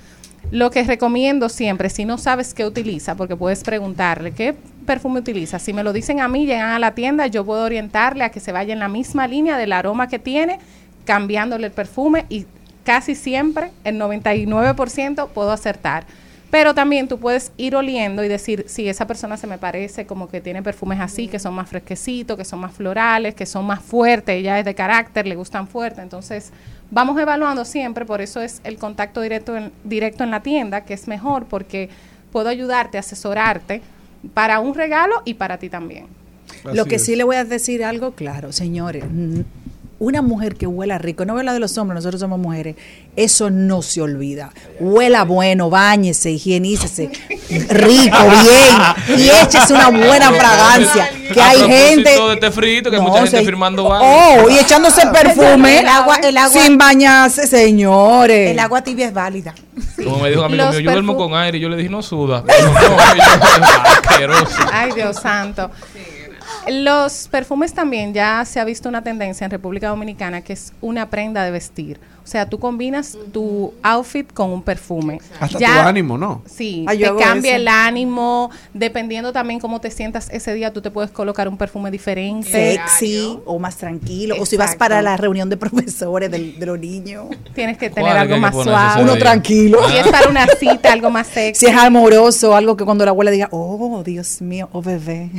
Lo que recomiendo siempre, si no sabes qué utiliza, porque puedes preguntarle qué perfume utiliza. Si me lo dicen a mí, llegan a la tienda, yo puedo orientarle a que se vaya en la misma línea del aroma que tiene, cambiándole el perfume y casi siempre, el 99% puedo acertar. Pero también tú puedes ir oliendo y decir, si esa persona se me parece como que tiene perfumes así, que son más fresquecitos, que son más florales, que son más fuertes, ella es de carácter, le gustan fuertes. Entonces, vamos evaluando siempre, por eso es el contacto directo en, directo en la tienda, que es mejor porque puedo ayudarte, asesorarte para un regalo y para ti también. Lo que es. sí le voy a decir algo claro, señores. Una mujer que huela rico, no habla de los hombres, nosotros somos mujeres, eso no se olvida. Huela bueno, bañese, higienícese, rico, bien, y échese una buena fragancia. Que hay gente. de este frito, que hay No, mucha gente se- firmando. Oh, y echándose perfume El agua- el agua- sin bañarse, señores. El agua tibia es válida. Como me dijo un amigo Los mío, yo duermo con aire. Y yo le dije, no suda. No, yo-. Ay, Dios santo. Los perfumes también ya se ha visto una tendencia en República Dominicana que es una prenda de vestir. O sea, tú combinas tu outfit con un perfume. Hasta Ya- tu ánimo, ¿no? Sí, Ah, yo te cambia eso. el ánimo, dependiendo también cómo te sientas ese día, tú te puedes colocar un perfume diferente. Sexy o más tranquilo. O si vas para la reunión de profesores del- de, los niños. Tienes que ¿Cuál tener algo que más suave. Uno tranquilo. Si es para una cita, algo más sexy. Si es amoroso, algo que cuando la abuela diga, oh, Dios mío, oh, bebé.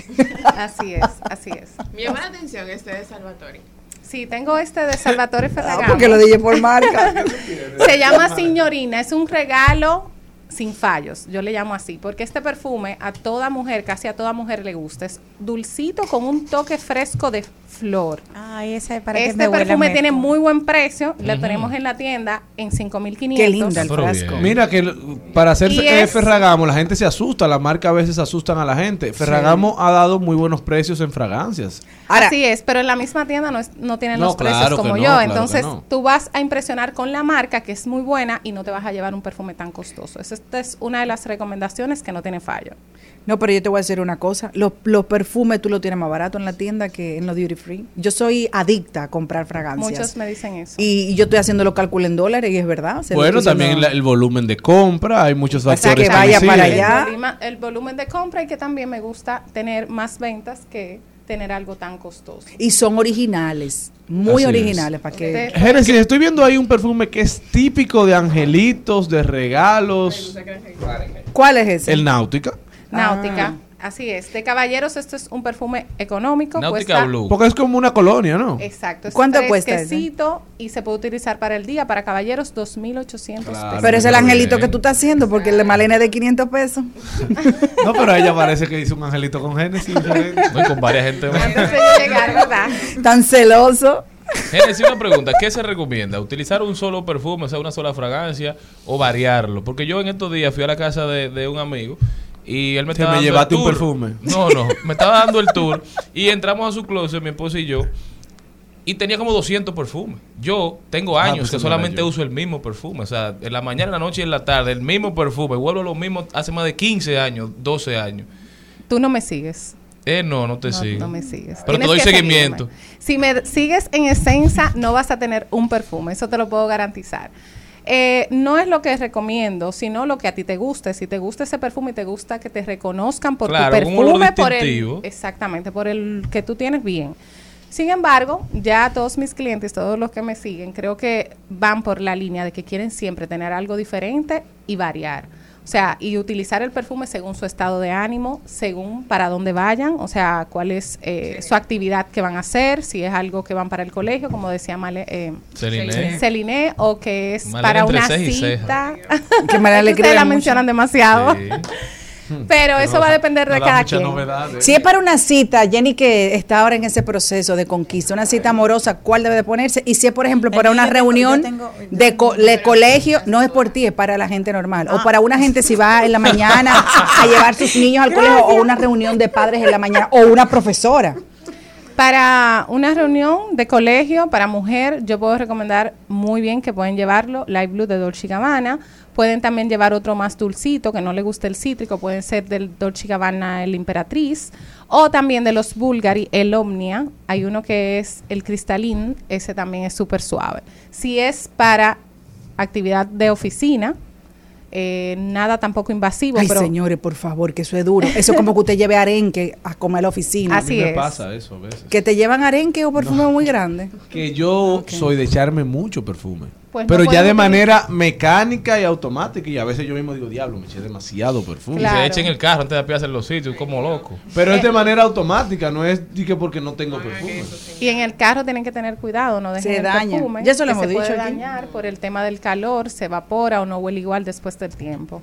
Así es, así es. Me llama la atención este de Salvatore. Sí, tengo este de Salvatore Ah, Ferragamo. porque lo dije por marca. Se llama Signorina, es un regalo sin fallos, yo le llamo así, porque este perfume a toda mujer, casi a toda mujer le gusta, es dulcito con un toque fresco de flor. Ay, ese para que Este me huela perfume me- tiene muy buen precio, lo tenemos en la tienda en 5500. Qué lindo el frasco. Mira que para hacer eh, es- Ferragamo la gente se asusta, la marca a veces asustan a la gente. Ferragamo ha dado muy buenos precios en fragancias. Ahora, Así es, pero en la misma tienda no, es- no tienen No, los precios claro que como no, yo. claro que Entonces, no. tú vas a impresionar con la marca, que es muy buena, y no te vas a llevar un perfume tan costoso. Esa- Esta es una de las recomendaciones que no tiene fallo. No, pero yo te voy a decir una cosa. Los, los perfumes tú los tienes más barato en la tienda que en los duty free. Yo soy adicta a comprar fragancias. Muchos me dicen eso. y, y yo estoy haciendo los cálculos en dólares y es verdad. Se lo bueno, también la- el volumen de compra, hay muchos O sea, factores que vaya para allá. El, el volumen de compra y que también me gusta tener más ventas que tener algo tan costoso. Y son originales. Muy Así originales. Para que... Génesis, estoy viendo ahí un perfume que es típico de angelitos, de regalos. ¿Cuál es ese? El Náutica. Náutica. Ah. Así es. De caballeros, esto es un perfume económico. Náutica cuesta- Blue. Porque es como una colonia, ¿no? Exacto. es ¿Cuánto cuesta Y se puede utilizar para el día. Para caballeros, 2,800 Claro. pesos. Pero es el angelito bien. que tú estás haciendo porque el de Malena es de 500 pesos. No, pero ella parece que hizo un angelito con Génesis. No, con varias gente. Antes de llegar, ¿verdad? Tan celoso. Génesis, una pregunta, ¿qué se recomienda? ¿Utilizar un solo perfume, o sea, una sola fragancia, o variarlo? Porque yo en estos días fui a la casa de, de un amigo y él me estaba me dando el llevaste un tour. perfume. No, no, me estaba dando el tour y entramos a su closet, mi esposa y yo, y tenía como 200 perfumes. Yo tengo Ah, años pues que solamente uso el mismo perfume, o sea, en la mañana, en la noche y en la tarde, el mismo perfume. Vuelvo a lo mismo hace más de 15 años, 12 años. Tú no me sigues. Eh, no, no te No, sigo. no me sigues. Pero te doy seguimiento. seguirme. Si me sigues en esencia, no vas a tener un perfume. Eso te lo puedo garantizar. Eh, no es lo que recomiendo, sino lo que a ti te guste. Si te gusta ese perfume y te gusta que te reconozcan por Claro, tu perfume, por el, exactamente, por el que tú tienes bien. Sin embargo, ya todos mis clientes, todos los que me siguen, creo que van por la línea de que quieren siempre tener algo diferente y variar. O sea, y utilizar el perfume según su estado de ánimo, según para dónde vayan, o sea, cuál es eh, su actividad que van a hacer, si es algo que van para el colegio, como decía Male, eh, Celine. Celine, o que es Malena para una cita. Que María le la mencionan demasiado. Sí. Pero eso va a depender de cada quien. novedades. Si es para una cita, Jenny que está ahora en ese proceso de conquista, una cita amorosa, ¿cuál debe de ponerse? Y si es, por ejemplo, para Eh, una tengo- reunión tengo- de, co- de colegio, no es por ti, es para la gente normal. Ah. O para una gente si va en la mañana a llevar sus niños al colegio, o una reunión de padres en la mañana, o una profesora. Para una reunión de colegio, para mujer, yo puedo recomendar muy bien que pueden llevarlo, Light Blue de Dolce Gabbana. Pueden también llevar otro más dulcito, que no le guste el cítrico, pueden ser del Dolce Gabbana el Imperatriz. O también de los Bulgari, el Omnia. Hay uno que es el Cristalín, ese también es súper suave. Si es para actividad de oficina, eh, nada tampoco invasivo, Ay, pero señores, por favor, que eso es duro. Eso es como que usted lleve arenque a comer a la oficina. Así a mí me es. pasa eso a veces. Que te llevan arenque o perfume muy grande. Que yo soy de echarme mucho perfume. Pues no pero ya de utilizar- manera mecánica y automática. Y a veces yo mismo digo, diablo, me eché demasiado perfume. Y Claro. se echa en el carro antes de apiarse en los sitios, como loco. Pero es de manera automática, no es di que porque no tengo perfume. Y en el carro tienen que tener cuidado, no dejen Se el daña. perfume. Ya eso lo hemos se puede dicho aquí. dañar por el tema del calor, se evapora o no huele igual después del tiempo.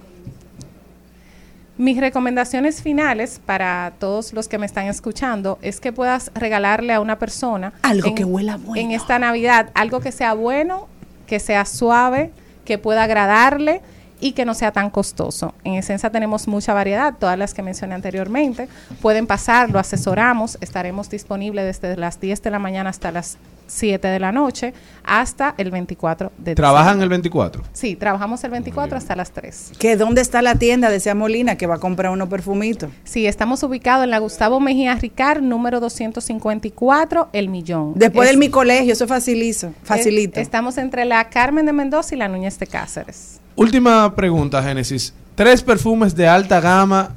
Mis recomendaciones finales para todos los que me están escuchando es que puedas regalarle a una persona Algo en- que huela bueno. en esta Navidad, algo que sea bueno, que sea suave, que pueda agradarle y que no sea tan costoso. En esencia tenemos mucha variedad, todas las que mencioné anteriormente. Pueden pasar, lo asesoramos, estaremos disponibles desde las 10 de la mañana hasta las 7 de la noche hasta el 24 de ¿Trabajan diciembre. el 24? Sí, trabajamos el 24 hasta las 3. Que dónde está la tienda de Sea Molina que va a comprar unos perfumitos. Sí, estamos ubicados en la Gustavo Mejía Ricard, número 254, El Millón. Después Es- del mi colegio, eso facilizo, facilito. es- estamos entre la Carmen de Mendoza y la Núñez de Cáceres. Última pregunta, Génesis. Tres perfumes de alta gama,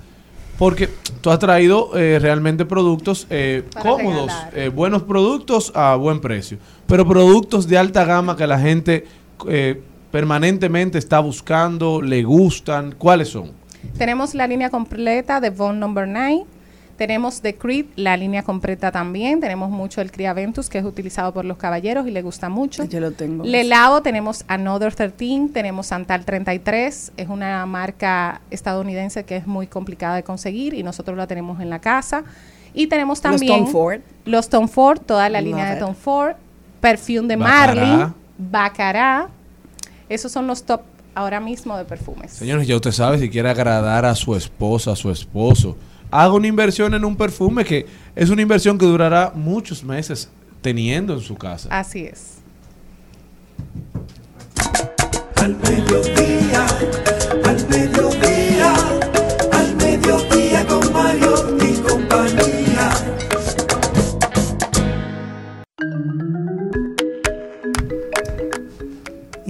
porque tú has traído eh, realmente productos eh, cómodos, eh, buenos productos a buen precio, pero productos de alta gama que la gente eh, permanentemente está buscando, le gustan. ¿Cuáles son? Tenemos la línea completa de Von Number 9. Tenemos The Creed, la línea completa también. Tenemos mucho el Criaventus, que es utilizado por los caballeros y le gusta mucho. Yo lo tengo. Lelao, tenemos Another 13, tenemos Santal 33. Es una marca estadounidense que es muy complicada de conseguir y nosotros la tenemos en la casa. Y tenemos también Tom Ford. los Tom Ford, toda la línea de it. Tom Ford, Perfume de Baccarat. Marlin, Bacará. Esos son los top ahora mismo de perfumes. Señores, ya usted sabe, si quiere agradar a su esposa, a su esposo, haga una inversión en un perfume que es una inversión que durará muchos meses teniendo en su casa. Así es. Al mediodía, al mediodía, al mediodía con Mario y compañía.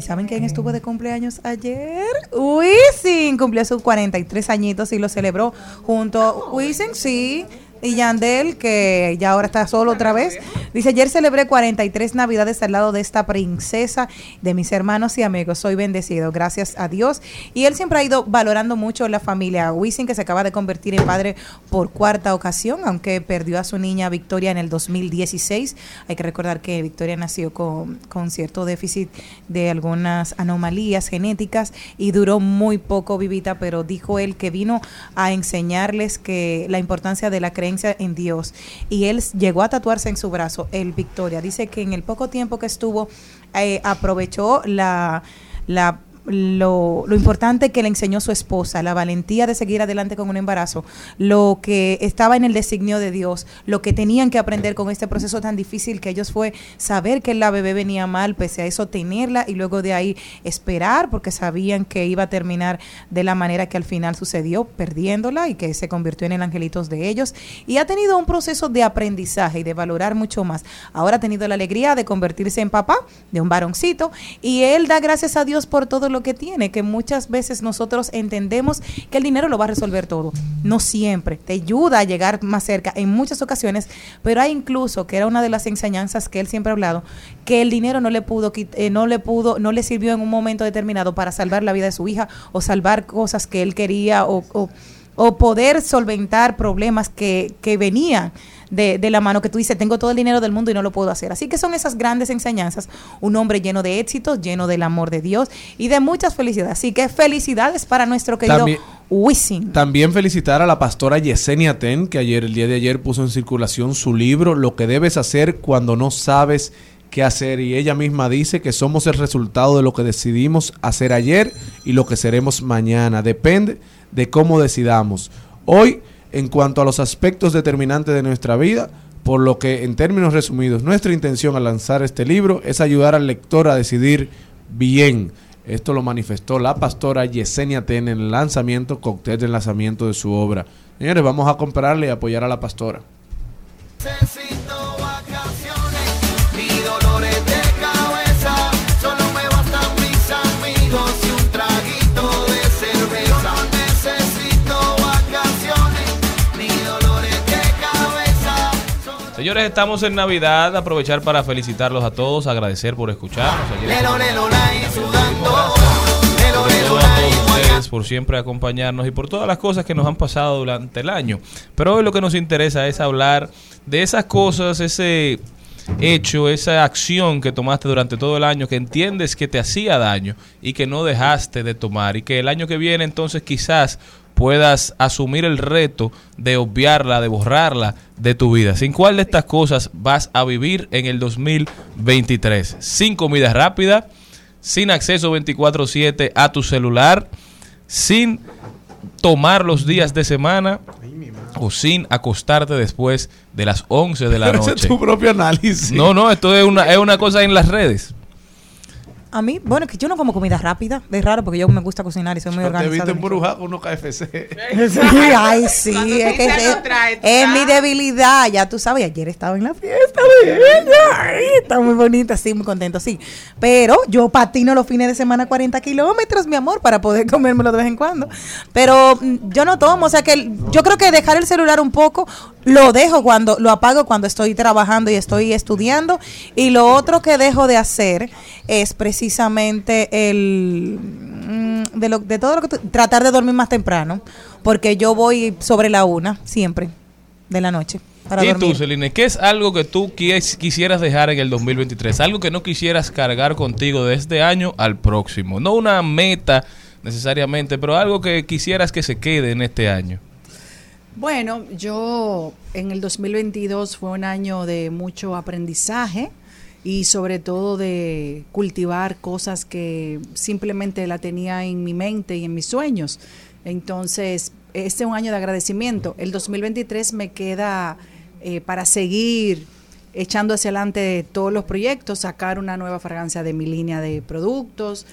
Saben quién estuvo de cumpleaños ayer? Wisin. Cumplió sus 43 añitos y lo celebró junto Wisin, sí, y Yandel, que ya ahora está solo otra vez. Dice, ayer celebré 43 navidades al lado de esta princesa, de mis hermanos y amigos. Soy bendecido, gracias a Dios. Y él siempre ha ido valorando mucho la familia. Wisin, que se acaba de convertir en padre por cuarta ocasión, aunque perdió a su niña Victoria en el 2016. Hay que recordar que Victoria nació con, con cierto déficit de algunas anomalías genéticas y duró muy poco vivita, pero dijo él que vino a enseñarles que la importancia de la creencia en Dios. Y él llegó a tatuarse en su brazo el Victoria. Dice que en el poco tiempo que estuvo, eh, aprovechó la, la lo, lo importante que le enseñó su esposa, la valentía de seguir adelante con un embarazo, lo que estaba en el designio de Dios, lo que tenían que aprender con este proceso tan difícil que ellos fue saber que la bebé venía mal, pese a eso tenerla y luego de ahí esperar porque sabían que iba a terminar de la manera que al final sucedió, perdiéndola y que se convirtió en el angelitos de ellos. Y ha tenido un proceso de aprendizaje y de valorar mucho más. Ahora ha tenido la alegría de convertirse en papá de un varoncito y él da gracias a Dios por todo lo que tiene, que muchas veces nosotros entendemos que el dinero lo va a resolver todo. No siempre, te ayuda a llegar más cerca en muchas ocasiones, pero hay incluso, que era una de las enseñanzas que él siempre ha hablado, que el dinero no le pudo, eh, no le pudo, no le sirvió en un momento determinado para salvar la vida de su hija o salvar cosas que él quería o, o- o poder solventar problemas que, que venían de, de la mano que tú dices, tengo todo el dinero del mundo y no lo puedo hacer. Así que son esas grandes enseñanzas. Un hombre lleno de éxitos, lleno del amor de Dios y de muchas felicidades. Así que felicidades para nuestro querido También- Wisin. También felicitar a la pastora Yesenia Ten, que ayer, el día de ayer, puso en circulación su libro, Lo que debes hacer cuando no sabes qué hacer. Y ella misma dice que somos el resultado de lo que decidimos hacer ayer y lo que seremos mañana. Depende de cómo decidamos. Hoy, en cuanto a los aspectos determinantes de nuestra vida, por lo que, en términos resumidos, nuestra intención al lanzar este libro es ayudar al lector a decidir bien. Esto lo manifestó la pastora Yesenia Ten en el lanzamiento, cóctel de lanzamiento de su obra. Señores, vamos a comprarle y apoyar a la pastora. Señores, estamos en Navidad. Aprovechar para felicitarlos a todos, agradecer por escucharnos. Lelo, sudando. A todos ustedes por siempre acompañarnos y por todas las cosas que nos han pasado durante el año. Pero hoy lo que nos interesa es hablar de esas cosas, ese hecho, esa acción que tomaste durante todo el año, que entiendes que te hacía daño y que no dejaste de tomar y que el año que viene entonces quizás puedas asumir el reto de obviarla, de borrarla de tu vida. ¿Sin cuál de estas cosas vas a vivir en el 2023? Sin comida rápida, sin acceso 24/7 a tu celular, sin tomar los días de semana o sin acostarte después de las 11 de la Pero ese es noche. tu propio análisis. No, no, esto es una, es una cosa en las redes. A mí, bueno, que yo no como comida rápida. Es raro porque yo me gusta cocinar y soy muy Te viste organizada. embrujado con unos KFC. Sí, ay, sí, es que es, es mi debilidad, ya tú sabes, ayer estaba en la fiesta de ella, ay, está muy bonita, sí, muy contento, sí, pero yo patino los fines de semana 40 kilómetros, mi amor, para poder comérmelo de vez en cuando, pero mm, yo no tomo, o sea que el- yo creo que dejar el celular un poco, lo dejo cuando, lo apago cuando estoy trabajando y estoy estudiando, y lo otro que dejo de hacer es precisamente el mm, de, lo, de todo lo que tratar de dormir más temprano porque yo voy sobre la una siempre de la noche. Para ¿Y dormir. tú, Celine, qué es algo que tú quis- quisieras dejar en el 2023? Algo que no quisieras cargar contigo de este año al próximo. No una meta necesariamente, pero algo que quisieras que se quede en este año. Bueno, yo en el 2022 fue un año de mucho aprendizaje y sobre todo de cultivar cosas que simplemente la tenía en mi mente y en mis sueños. Entonces, este es un año de agradecimiento. El 2023 me queda eh, para seguir echando hacia adelante todos los proyectos, sacar una nueva fragancia de mi línea de productos,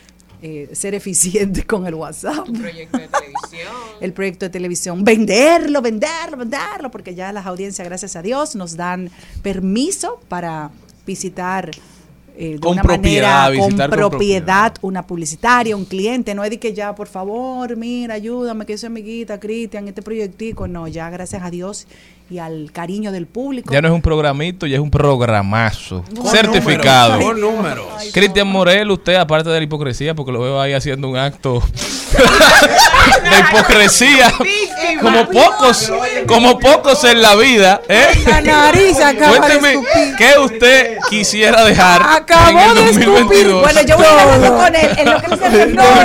eh, ser eficiente con el WhatsApp Un proyecto de televisión. el proyecto de televisión, venderlo, venderlo, venderlo, porque ya las audiencias, gracias a Dios, nos dan permiso para visitar eh, de Con una propiedad, manera, con propiedad, una publicitaria, un cliente, no es de que ya, por favor, mira, ayúdame, que soy amiguita, Cristian, este proyectico, no, ya gracias a Dios y al cariño del público. Ya no es un programito, ya es un programazo. Con certificado. números, con números. Cristian Morel, usted, aparte de la hipocresía, porque lo veo ahí haciendo un acto de hipocresía, como pocos, como pocos en la vida, ¿eh? La nariz acaba de Cuénteme, escupir. ¿qué usted quisiera dejar Acabó en el de escupir. 2022? Bueno, yo voy a ir hablando con él, en lo que se no, no,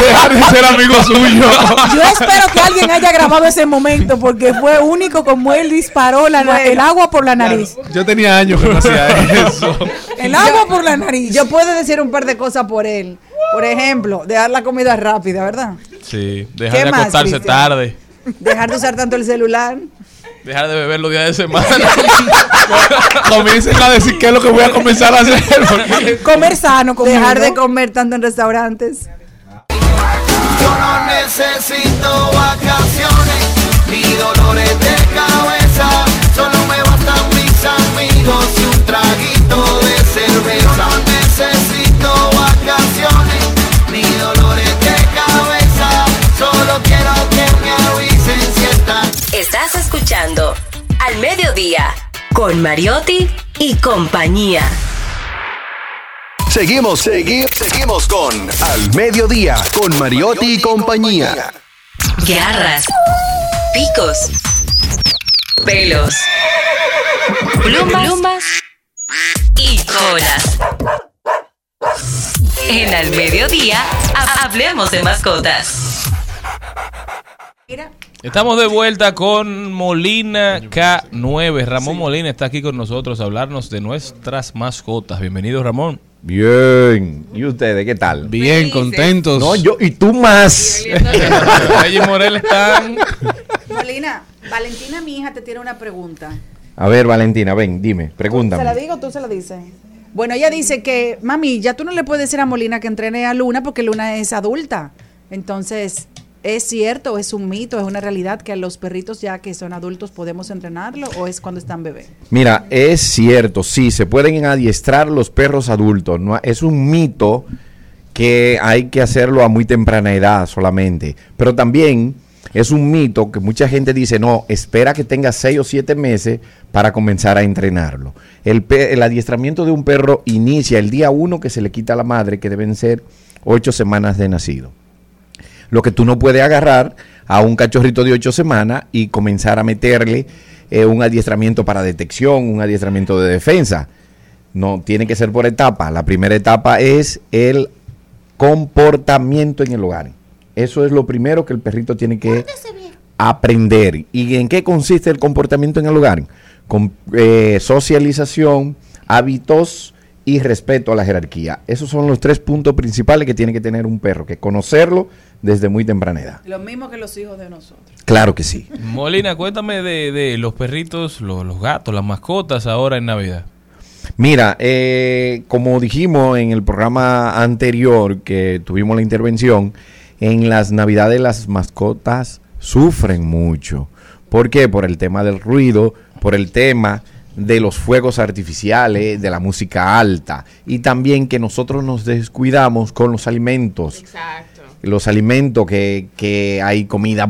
Dejar de ser amigo suyo. Yo espero que alguien haya grabado ese momento porque fue único como él disparó la el agua por la nariz. Yo tenía años que no hacía eso. El agua por la nariz. Yo puedo decir un par de cosas por él. Por ejemplo, dejar la comida rápida, ¿verdad? Sí, dejar ¿Qué de más, acostarse Cristian? tarde, Dejar de usar tanto el celular. dejar de beber los días de semana. Comiencen a decir qué es lo que voy a comenzar a hacer. Comer sano, comiendo. Dejar de comer tanto en restaurantes. Yo no necesito vacaciones ni dolores de escuchando Al Mediodía con Mariotti y compañía. Seguimos, segui- seguimos con Al Mediodía, con Mariotti y compañía. Garras, picos, pelos, plumas, plumas y colas. En Al Mediodía, ha- hablemos de mascotas. Estamos de vuelta con Molina K9. Ramón Molina está aquí con nosotros a hablarnos de nuestras mascotas. Bienvenido, Ramón. Bien. ¿Y ustedes qué tal? Bien, contentos. No, yo y tú más. Y Morel están. Molina, Valentina, mi hija, te tiene una pregunta. A ver, Valentina, ven, dime, ¿Se la pregúntame. digo o tú se la dices? Bueno, ella dice que, mami, ya tú no le puedes decir a Molina que entrene a Luna porque Luna es adulta. Entonces, ¿es cierto, es un mito, es una realidad que los perritos ya que son adultos podemos entrenarlo o es cuando están bebés? Mira, es cierto, sí, se pueden adiestrar los perros adultos. No, es un mito que hay que hacerlo a muy temprana edad solamente. Pero también es un mito que mucha gente dice, no, espera que tenga seis o siete meses para comenzar a entrenarlo. El adiestramiento de un perro inicia el día uno que se le quita a la madre, que deben ser ocho semanas de nacido. Lo que tú no puedes agarrar a un cachorrito de ocho semanas y comenzar a meterle eh, un adiestramiento para detección, un adiestramiento de defensa. No, tiene que ser por etapa. La primera etapa es el comportamiento en el hogar. Eso es lo primero que el perrito tiene que aprender. ¿Y en qué consiste el comportamiento en el hogar? Con eh, socialización, hábitos y respeto a la jerarquía. Esos son los tres puntos principales que tiene que tener un perro, que conocerlo desde muy temprana edad. Lo mismo que los hijos de nosotros. Claro que sí. Molina, cuéntame de, de los perritos, los, los gatos, las mascotas ahora en Navidad. Mira, eh, como dijimos en el programa anterior que tuvimos la intervención, en las navidades las mascotas sufren mucho. ¿Por qué? Por el tema del ruido, por el tema de los fuegos artificiales, de la música alta y también que nosotros nos descuidamos con los alimentos. Exacto. Los alimentos que, que hay comida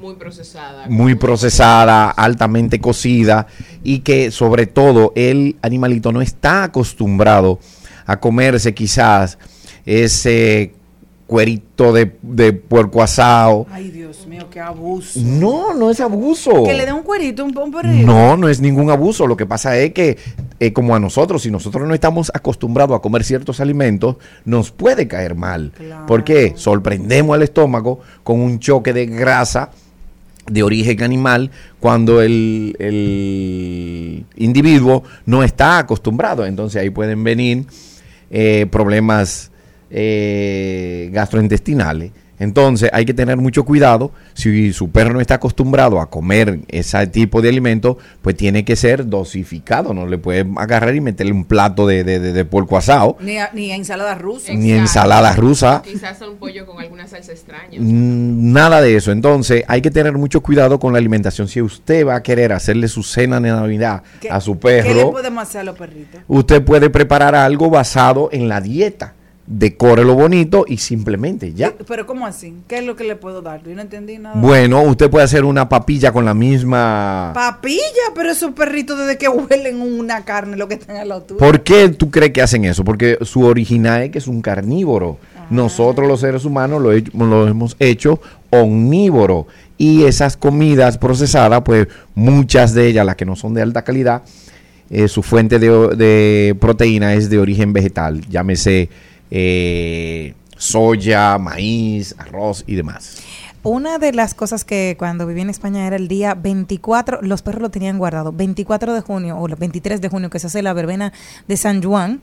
Muy procesada. muy procesada, altamente cocida y que sobre todo el animalito no está acostumbrado a comerse quizás ese cuerito de, de puerco asado. Ay, Dios mío, qué abuso. No, no es abuso. Que le dé un cuerito, un, perrito. No, no es ningún abuso. Lo que pasa es que, eh, como a nosotros, si nosotros no estamos acostumbrados a comer ciertos alimentos, nos puede caer mal. Porque sorprendemos al estómago con un choque de grasa de origen animal cuando el, el individuo no está acostumbrado. Entonces ahí pueden venir eh, problemas eh, gastrointestinales. Entonces hay que tener mucho cuidado. Si su perro no está acostumbrado a comer ese tipo de alimento, pues tiene que ser dosificado. No le puede agarrar y meterle un plato de, de, de- asado. Ni, a- ni a ensalada rusa. Ni ensalada rusa. Quizás un pollo con alguna salsa extraña. Mm, Nada de eso. Entonces hay que tener mucho cuidado con la alimentación. Si usted va a querer hacerle su cena de Navidad ¿Qué- a su ¿Qué le perro, podemos hacer a los perritos? usted puede preparar algo basado en la dieta. Decórelo bonito y simplemente ya. Pero ¿cómo así? ¿Qué es lo que le puedo dar? Yo no entendí nada. Bueno, usted puede hacer una papilla con la misma... Papilla, pero esos perritos desde que huelen una carne, lo que están al lado tuyo. ¿Por qué tú crees que hacen eso? Porque su original es que es un carnívoro. Nosotros los seres humanos lo, he- lo hemos hecho omnívoro. Y esas comidas procesadas, pues muchas de ellas, las que no son de alta calidad, eh, su fuente de, de proteína es de origen vegetal. Llámese eh, soya, maíz, arroz y demás. Una de las cosas que cuando viví en España era el día 24, los perros lo tenían guardado, 24 de junio o el 23 de junio que se hace la verbena de San Juan.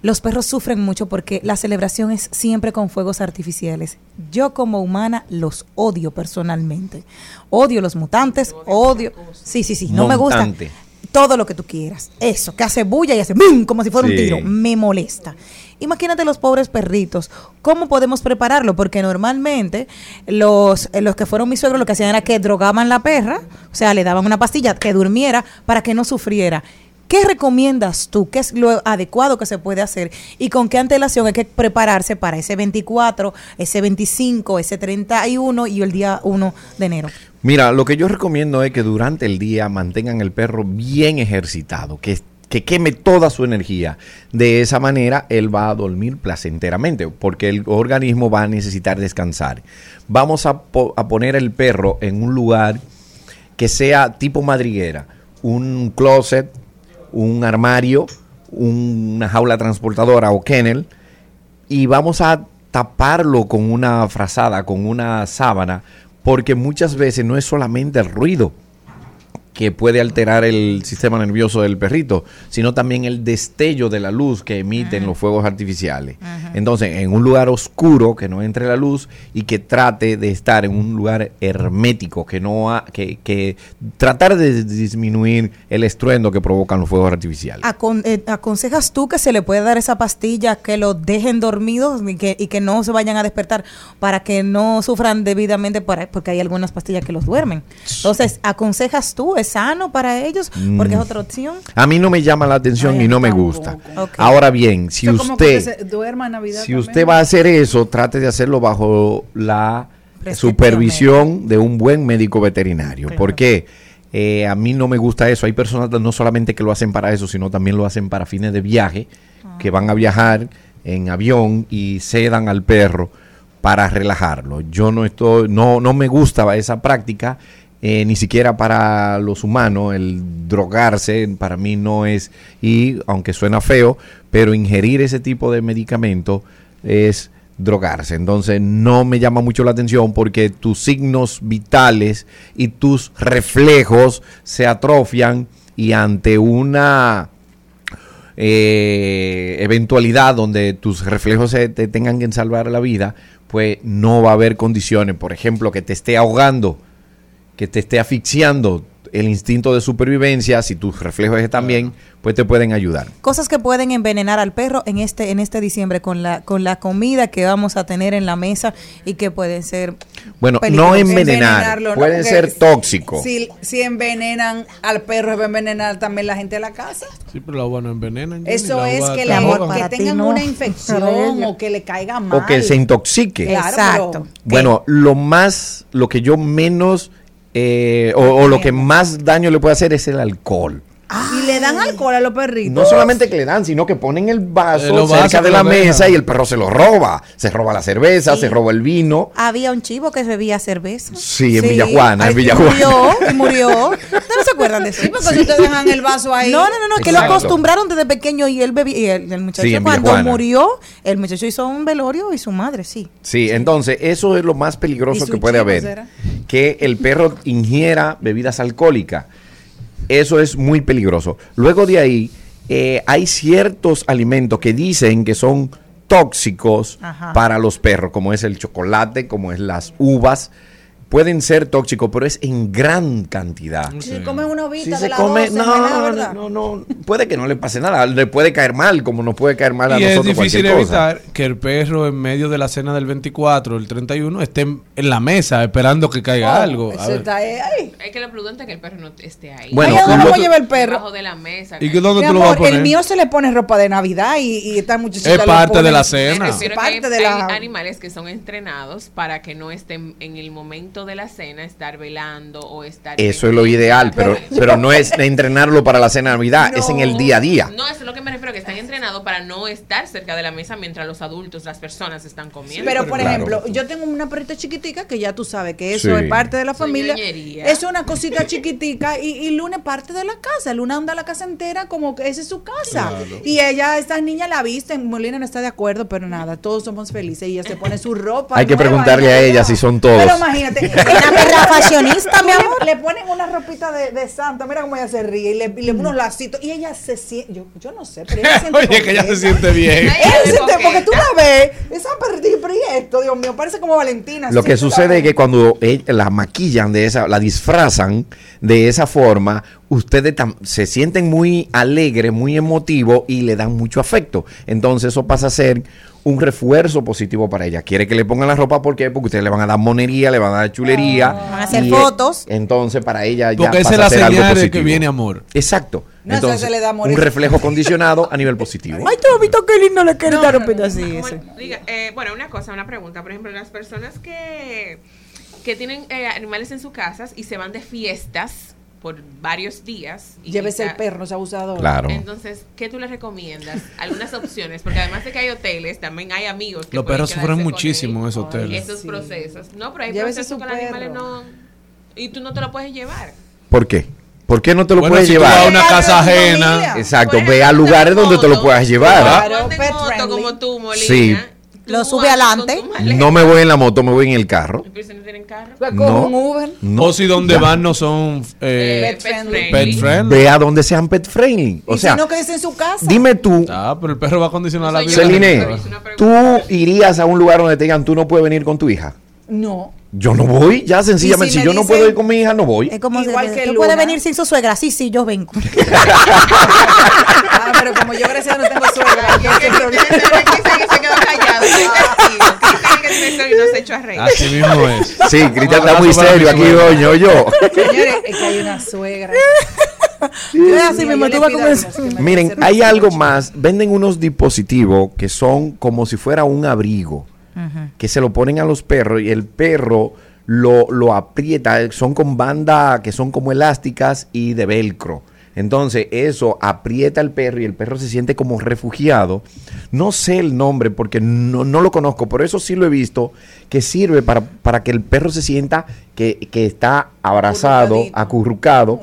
Los perros sufren mucho porque la celebración es siempre con fuegos artificiales. Yo como humana los odio personalmente. Odio los mutantes, odio... Sí, sí, sí, no me gusta todo lo que tú quieras. Eso, que hace bulla y hace ¡bum! como si fuera un tiro. Me molesta. Imagínate los pobres perritos. ¿Cómo podemos prepararlo? Porque normalmente los, eh, los que fueron mis suegros lo que hacían era que drogaban la perra, o sea, le daban una pastilla que durmiera para que no sufriera. ¿Qué recomiendas tú? ¿Qué es lo adecuado que se puede hacer? ¿Y con qué antelación hay que prepararse para ese 24, ese 25, ese 31 y el día 1 de enero? Mira, lo que yo recomiendo es que durante el día mantengan el perro bien ejercitado, que, que queme toda su energía. De esa manera, él va a dormir placenteramente, porque el organismo va a necesitar descansar. Vamos a, a poner el perro en un lugar que sea tipo madriguera, un closet, un armario, una jaula transportadora o kennel, y vamos a taparlo con una frazada, con una sábana, porque muchas veces no es solamente el ruido que puede alterar el sistema nervioso del perrito, sino también el destello de la luz que emiten los fuegos artificiales. Entonces, en un lugar oscuro, que no entre la luz y que trate de estar en un lugar hermético, que no ha- que, que tratar de disminuir el estruendo que provocan los fuegos artificiales. Acon- eh, ¿Aconsejas tú que se le puede dar esa pastilla que los dejen dormidos y que, y que no se vayan a despertar para que no sufran debidamente para- porque hay algunas pastillas que los duermen? Entonces, ¿aconsejas tú? ¿Es sano para ellos? Porque es Mm. otra opción. A mí no me llama la atención y no me gusta. Ahora bien, si usted duerma en Navidad si también. usted va a hacer eso, trate de hacerlo bajo la supervisión de un buen médico veterinario. Porque eh, a mí no me gusta eso. Hay personas no solamente que lo hacen para eso, sino también lo hacen para fines de viaje, que van a viajar en avión y sedan al perro para relajarlo. Yo no estoy, no, no me gusta esa práctica. Eh, ni siquiera para los humanos el drogarse para mí no es y aunque suena feo pero ingerir ese tipo de medicamento es drogarse. Entonces no me llama mucho la atención porque tus signos vitales y tus reflejos se atrofian y ante una eh, eventualidad donde tus reflejos se te tengan que salvar la vida, pues no va a haber condiciones. Por ejemplo, que te esté ahogando, que te esté asfixiando el instinto de supervivencia, si tus reflejos están bien, pues te pueden ayudar. Cosas que pueden envenenar al perro en este en este diciembre con la con la comida que vamos a tener en la mesa y que pueden ser Bueno, no envenenar, Envenenarlo, ¿no? pueden Porque ser tóxicos. Si, si envenenan al perro, a envenenar también la gente de la casa. Sí, pero la uva no envenena. Johnny, Eso la es que, ahoga. que tengan no. una infección o que le caiga mal. O que se intoxique. Claro, Exacto. Bueno, lo más, lo que yo menos, eh, o, o lo que más daño le puede hacer es el alcohol. Y le dan alcohol a los perritos. No solamente que le dan, sino que ponen el Eh, vaso los cerca de la mesa y el perro se lo roba. Se roba la cerveza, Sí. se roba el vino. Había un chivo que bebía cerveza. Sí, en Villajuana, en Ay, Villajuana. Murió, y murió. ¿Ustedes no se acuerdan de eso? Sí, porque si ustedes dejan el vaso ahí. No, no, no, no, que lo acostumbraron desde pequeño y él bebía. Y el, el muchacho, Sí, cuando Villajuana. murió, el muchacho hizo un velorio y su madre, sí. Sí, entonces eso es lo más ¿Y peligroso que puede haber. será? Que el perro ingiera bebidas alcohólicas. Eso es muy peligroso. Luego de ahí, eh, hay ciertos alimentos que dicen que son tóxicos Ajá. para los perros, como es el chocolate, como es las uvas. Pueden ser tóxicos, pero es en gran cantidad. Si comen una ovita Si de se la come, 12, no, no, no, no, puede que no le pase nada, le puede caer mal, como nos puede caer mal a Y es nosotros difícil cualquier cosa. evitar que el perro en medio de la cena del 24, el 31, esté en la mesa esperando que caiga algo. A Eso ver. está ahí. Es que lo prudente es que el perro no esté ahí. Bueno, Ay, ¿a dónde lo voy a que- llevar el perro? Debajo de la mesa. ¿Y que dónde tú lo vas a amor, poner? el mío se le pone ropa de Navidad y, y esta muchachita Es parte pone- de la cena. Es que hay, parte de la- hay animales que son entrenados para que no estén en el momento de la cena estar velando o estar Eso es lo ideal, pero, pero no es entrenarlo para la cena de Navidad, es en el día a día. No, eso es lo que me refiero, que están entrenados para no estar cerca de la mesa mientras los adultos, las personas están comiendo. Pero, por Claro. ejemplo, yo tengo una perrita chiquitica que ya tú sabes que eso Sí. es parte de la familia. Es una cosita chiquitica y, y Luna es parte de la casa. Luna anda a la casa entera como que esa es su casa. Claro. Y ella, estas niñas la visten. Molina no está de acuerdo, pero nada, todos somos felices. Y ella se pone su ropa. Hay que preguntarle a ella si son todos. Pero imagínate. Una perra fashionista, mi Le- amor. Le ponen una ropita de, de santa, mira cómo ella se ríe, y le, y le ponen unos lacitos, y ella se siente, yo, yo no sé, pero ella se siente Oye, que ella se coqueta. siente bien. Ella se siente, porque tú la ves, esa perrita, pero ¿y esto, Dios mío, parece como Valentina. Lo que sucede es que cuando la maquillan de esa, la disfrazan de esa forma, ustedes se sienten muy alegres, muy emotivos y le dan mucho afecto. Entonces eso pasa a ser un refuerzo positivo para ella. Quiere que le pongan la ropa, ¿por qué? Porque ustedes le van a dar monería, le van a dar chulería. Van a hacer fotos. Entonces para ella ya Porque esa pasa es la a ser algo señal de que viene amor. Exacto. No, Entonces, se le da amor. un reflejo condicionado a nivel positivo. Ay, tú has visto qué lindo le quiere No, dar un no, pedacito no, así. eh, bueno, una cosa, una pregunta. Por ejemplo, las personas que, que tienen eh, animales en sus casas y se van de fiestas por varios días. Y Llévese quizá- el perro, no sea abusador. Claro. Entonces, ¿qué tú les recomiendas? Algunas opciones, porque además de que hay hoteles, también hay amigos. que Los perros sufren con muchísimo en esos hoteles. Esos Sí. procesos. No, pero hay Llévese procesos los animales no... Y tú no te lo puedes llevar. ¿Por qué? ¿Por qué no te lo Bueno, puedes si tú vas a llevar? una casa ajena. Exacto, ve a lugares donde te lo puedas llevar. Claro, moto friendly. como tú, Molina. Sí. Lo sube adelante. con. No me voy en la moto, me voy en el carro. Pero si no tienen carro. No. coge un Uber. No. O si donde van no son eh, Eh, pet friendly. pet friendly. Ve a donde sean pet friendly. O y sea, si no, quédese en su casa. dime tú, Ah, pero el perro va a condicionar la vida. Celine, ¿tú irías a un lugar donde te digan tú no puedes venir con tu hija? No. Yo no voy, ya sencillamente. Si, si yo no puedo ir con mi hija, no voy. Es como Igual se, que ¿Tú Luna. puedes venir sin su suegra? Sí, sí, yo vengo. Ah, pero como yo gracias no tengo suegra. Que- que- que- que- Cristian que se quedó callado. Soy testigo. Cristian que tiene sueño y no se echó a reír. Así mismo es. Sí, Cristian está muy serio aquí, doño, yo. Señores, es que hay una suegra. Eso. Dios que me Miren, hay algo muchacho. más. Venden unos dispositivos que son como si fuera un abrigo, que se lo ponen a los perros y el perro lo, lo aprieta. Son con banda que son como elásticas y de velcro. Entonces eso aprieta al perro y el perro se siente como refugiado. No sé el nombre porque no, no lo conozco, pero eso sí lo he visto, que sirve para, para que el perro se sienta que, que está abrazado, acurrucado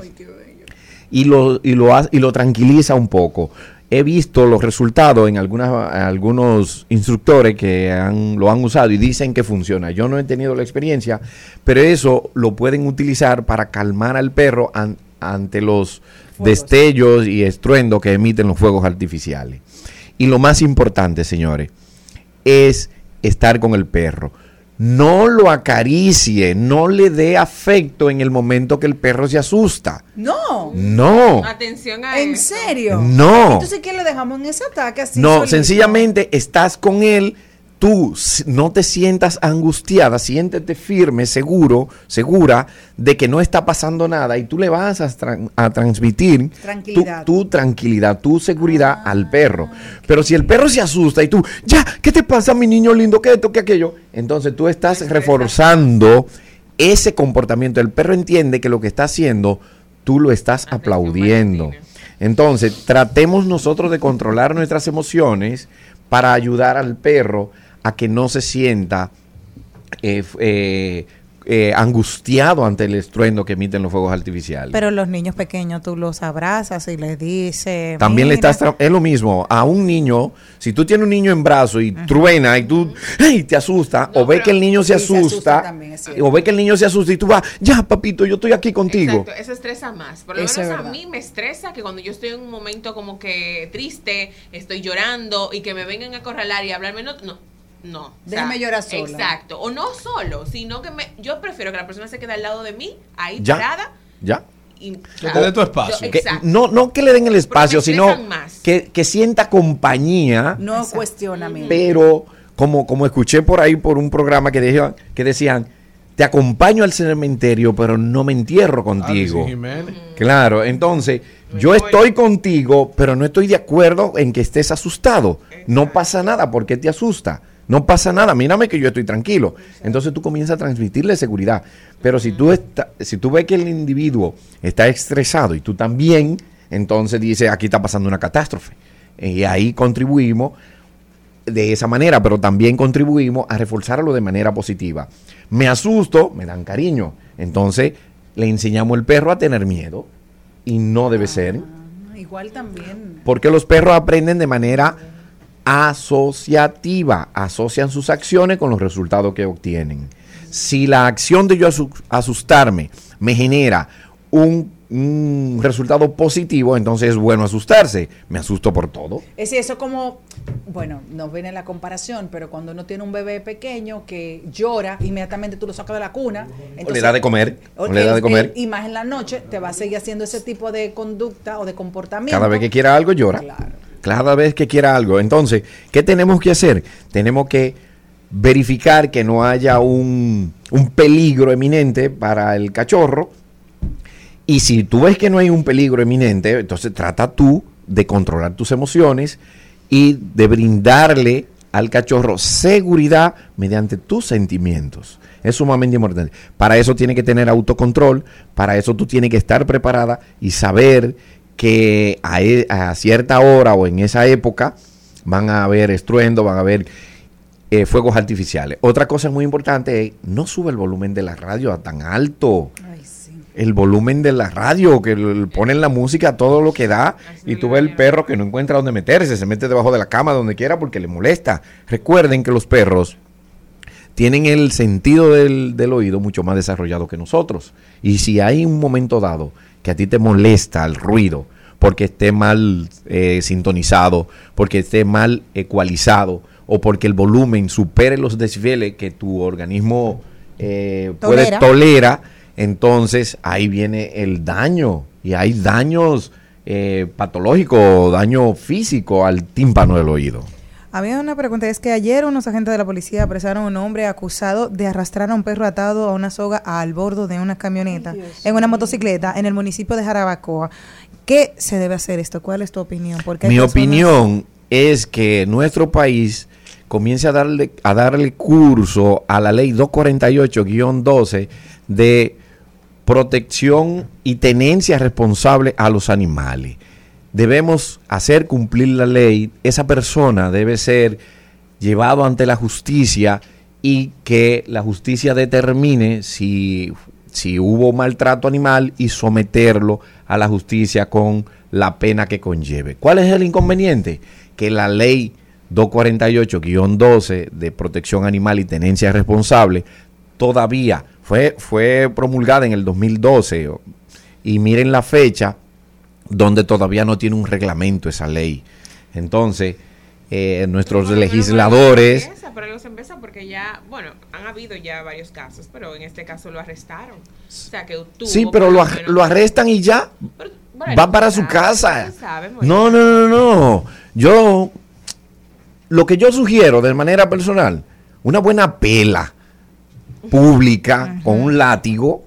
y lo, y lo, y lo tranquiliza un poco. He visto los resultados en algunas, algunos instructores que han, lo han usado y dicen que funciona. Yo no he tenido la experiencia, pero eso lo pueden utilizar para calmar al perro an- ante los destellos y estruendos que emiten los fuegos artificiales. Y lo más importante, señores, es estar con el perro. No lo acaricie, no le dé afecto en el momento que el perro se asusta. No. No. Atención a ¿En serio? No. Entonces, ¿qué le dejamos en ese ataque así? No, solito? sencillamente estás con él, tú no te sientas angustiada, siéntete firme, seguro, segura de que no está pasando nada y tú le vas a, tran- a transmitir tu- Tranquilidad. Tu, tranquilidad, tu seguridad al perro. Pero si el perro se asusta y tú, ya, ¿qué te pasa, mi niño lindo? ¿Qué esto, qué aquello? Entonces tú estás reforzando ese comportamiento. El perro entiende que lo que está haciendo, tú lo estás aplaudiendo. Entonces, tratemos nosotros de controlar nuestras emociones para ayudar al perro a que no se sienta eh, eh, eh, angustiado ante el estruendo que emiten los fuegos artificiales. Pero los niños pequeños tú los abrazas y les dices. También le estás tra- es lo mismo a un niño, si tú tienes un niño en brazo y truena y tú ¡ay! te asusta o ve que el niño se Sí, se asusta también, o ve que el niño se asusta y tú vas, "Ya, papito, yo estoy aquí contigo." Exacto, eso estresa más. Por lo Eso menos a mí me estresa que cuando yo estoy en un momento como que triste, estoy llorando y que me vengan a acorralar y hablarme, no, no. No. O Déjame llorar sola. Exacto. O no solo, sino que me, yo prefiero que la persona se quede al lado de mí, ahí Ya. parada. Ya. Y, Que te dé tu espacio. Yo- Que no, no que le den el espacio, Porque sino que, que sienta compañía, No cuestionamiento. pero como, como escuché por ahí por un programa que, decían que decían, te acompaño al cementerio, pero no me entierro contigo. Ah, sí, Jiménez. Claro, entonces yo estoy contigo, pero no estoy de acuerdo en que estés asustado. No pasa nada, ¿por qué te asusta? No pasa nada, mírame que yo estoy tranquilo. Entonces tú comienzas a transmitirle seguridad. Pero si tú, está- si tú ves que el individuo está estresado y tú también, entonces dice, aquí está pasando una catástrofe. Y ahí contribuimos de esa manera, pero también contribuimos a reforzarlo de manera positiva. Me asusto, me dan cariño. Entonces le enseñamos al perro a tener miedo y no debe ser, Ah, Igual también. porque los perros aprenden de manera asociativa, asocian sus acciones con los resultados que obtienen. Si la acción de yo asu- asustarme me genera un, un resultado positivo, entonces es bueno asustarse. Me asusto por todo. Es decir, eso como, bueno, no viene la comparación, pero cuando uno tiene un bebé pequeño que llora, inmediatamente tú lo sacas de la cuna. O le da de comer, o le da de comer. y más en la noche, te va a seguir haciendo ese tipo de conducta o de comportamiento. Cada vez que quiera algo llora. Cada vez que quiera algo. Entonces, ¿qué tenemos que hacer? Tenemos que verificar que no haya un, un peligro eminente para el cachorro. Y si tú ves que no hay un peligro eminente, entonces trata tú de controlar tus emociones y de brindarle al cachorro seguridad mediante tus sentimientos. Es sumamente importante. Para eso tiene que tener autocontrol, para eso tú tienes que estar preparada y saber que a, e- a cierta hora o en esa época van a haber estruendo, van a haber eh, fuegos artificiales. Otra cosa muy importante es no sube el volumen de la radio a tan alto. El volumen de la radio, que ponen la música todo lo que da y tú ves el perro que no encuentra dónde meterse, se mete debajo de la cama, donde quiera, porque le molesta. Recuerden que los perros tienen el sentido del, del oído mucho más desarrollado que nosotros. Y si hay un momento dado que a ti te molesta el ruido, porque esté mal eh, sintonizado, porque esté mal ecualizado, o porque el volumen supere los decibeles que tu organismo eh, puede Tolera. tolera, entonces ahí viene el daño. Y hay daños eh, patológicos, daño físico al tímpano del oído. Había una pregunta, es que ayer unos agentes de la policía apresaron a un hombre acusado de arrastrar a un perro atado a una soga al bordo de una camioneta en una motocicleta en el municipio de Jarabacoa. ¿Qué se debe hacer esto? ¿Cuál es tu opinión? Porque Mi personas- opinión es que nuestro país comience a darle, a darle curso a la ley 248-12 de protección y tenencia responsable a los animales. Debemos hacer cumplir la ley. Esa persona debe ser llevado ante la justicia y que la justicia determine si, si hubo maltrato animal y someterlo a la justicia con la pena que conlleve. ¿Cuál es el inconveniente? Que la ley 248-12 de protección animal y tenencia responsable todavía fue, fue promulgada en el 2012 o- y miren la fecha donde todavía no tiene un reglamento esa ley. Entonces, eh, nuestros legisladores... Empieza, pero algo se empieza porque ya, bueno, han habido ya varios casos, pero en este caso lo arrestaron. O sea, que tuvo Sí, pero lo, lo ar- menos- lo arrestan y ya bueno, va para su casa. muy No, no, no, no. Yo, lo que yo sugiero de manera personal, una buena pela pública con un látigo.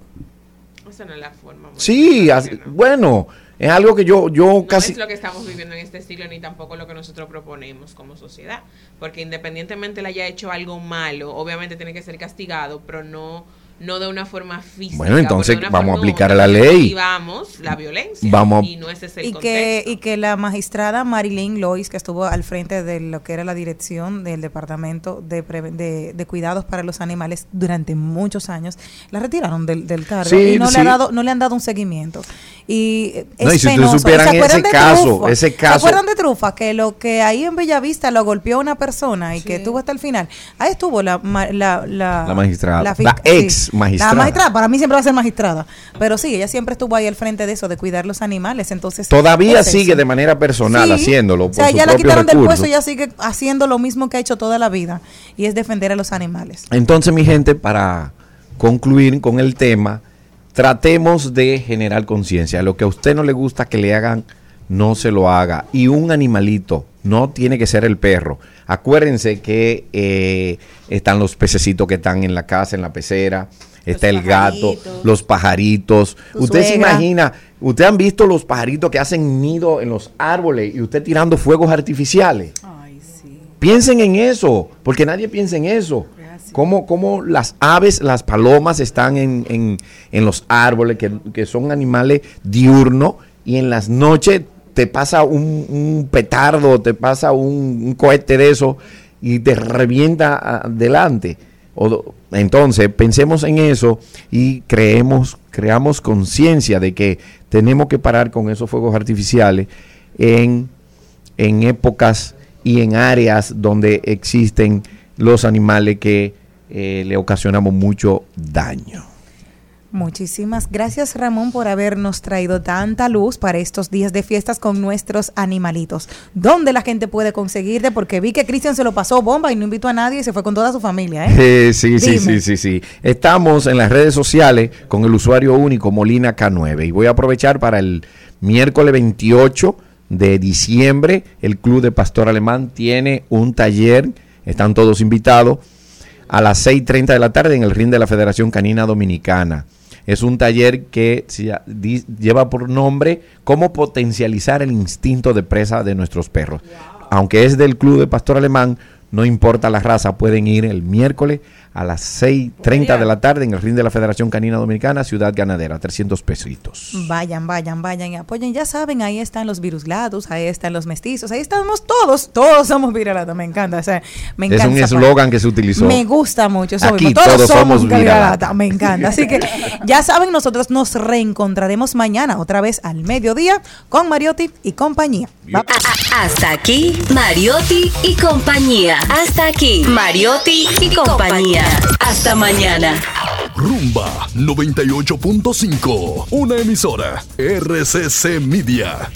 Esa no es la forma. muy Sí, así- bueno, es algo que yo, yo No casi... es lo que estamos viviendo en este siglo ni tampoco lo que nosotros proponemos como sociedad. Porque independientemente le haya hecho algo malo, obviamente tiene que ser castigado, pero no no de una forma física. Bueno, entonces porque de una vamos a aplicar la ley. Vamos la violencia. Vamos a- y no ese es el y contexto. que, y que la magistrada Marilyn Lois, que estuvo al frente de lo que era la dirección del Departamento de, de, de Cuidados para los Animales durante muchos años, la retiraron del, del cargo Sí, y no, le sí. ha dado, no le han dado un seguimiento. Y eh, No, es y si ustedes penoso. supieran ¿Se acuerdan ese de caso, Trufa? ese ¿Se caso- acuerdan de Trufa? Que lo que ahí en Bellavista lo golpeó una persona y que tuvo hasta el final. Ahí estuvo la, ma- la, la, La magistrada, la fisca- ex magistrada. La magistrada, para mí siempre va a ser magistrada. Pero sí, ella siempre estuvo ahí al frente de eso, de cuidar los animales. Entonces, Todavía es eso. sigue de manera personal Sí. haciéndolo O sea, ya la quitaron del puesto, ella sigue haciendo lo mismo que ha hecho toda la vida y es defender a los animales. Entonces, mi gente, para concluir con el tema, tratemos de generar conciencia. Lo que a usted no le gusta que le hagan, no se lo haga. Y un animalito, no tiene que ser el perro. Acuérdense que eh, están los pececitos que están en la casa, en la pecera. Está el gato, los pajaritos. Usted se imagina, usted han visto los pajaritos que hacen nido en los árboles y usted tirando fuegos artificiales. Piensen en eso, porque nadie piensa en eso. Cómo, cómo las aves, las palomas están en, en- en los árboles, que, que son animales diurnos, y en las noches te pasa un, petardo, te pasa un, cohete de eso y te revienta adelante. Entonces, pensemos en eso y creemos, creamos conciencia de que tenemos que parar con esos fuegos artificiales en en épocas y en áreas donde existen los animales que eh, le ocasionamos mucho daño. Muchísimas gracias Ramón por habernos traído tanta luz para estos días de fiestas con nuestros animalitos. ¿Dónde la gente puede conseguirte? Porque vi que Cristian se lo pasó bomba y no invitó a nadie y se fue con toda su familia. ¿eh? Eh, sí, sí, Dime. sí, sí, sí. Estamos en las redes sociales con el usuario único Molina K9 y voy a aprovechar para el miércoles 28 de diciembre el Club de Pastor Alemán tiene un taller, están todos invitados a las 6.30 de la tarde en el ring de la Federación Canina Dominicana. Es un taller que lleva por nombre cómo potencializar el instinto de presa de nuestros perros. Aunque es del Club de Pastor Alemán, no importa la raza, pueden ir el miércoles a las 6.30 de la tarde en el ring de la Federación Canina Dominicana, Ciudad Ganadera, 300 pesitos. Vayan, vayan, vayan y apoyen. Ya saben, ahí están los virus glados, ahí están los mestizos, ahí estamos todos, todos somos viralatas. Me encanta, o sea, me Es encanta. un esa eslogan que se utilizó. Me gusta mucho. eso Aquí mismo. Todos, todos somos, somos viralata. Me encanta. Así que ya saben, nosotros nos reencontraremos mañana otra vez al mediodía con Mariotti y compañía. Hasta aquí, Mariotti y compañía. Hasta aquí, Mariotti y compañía. Hasta mañana. Rumba 98.5, una emisora RCC Media.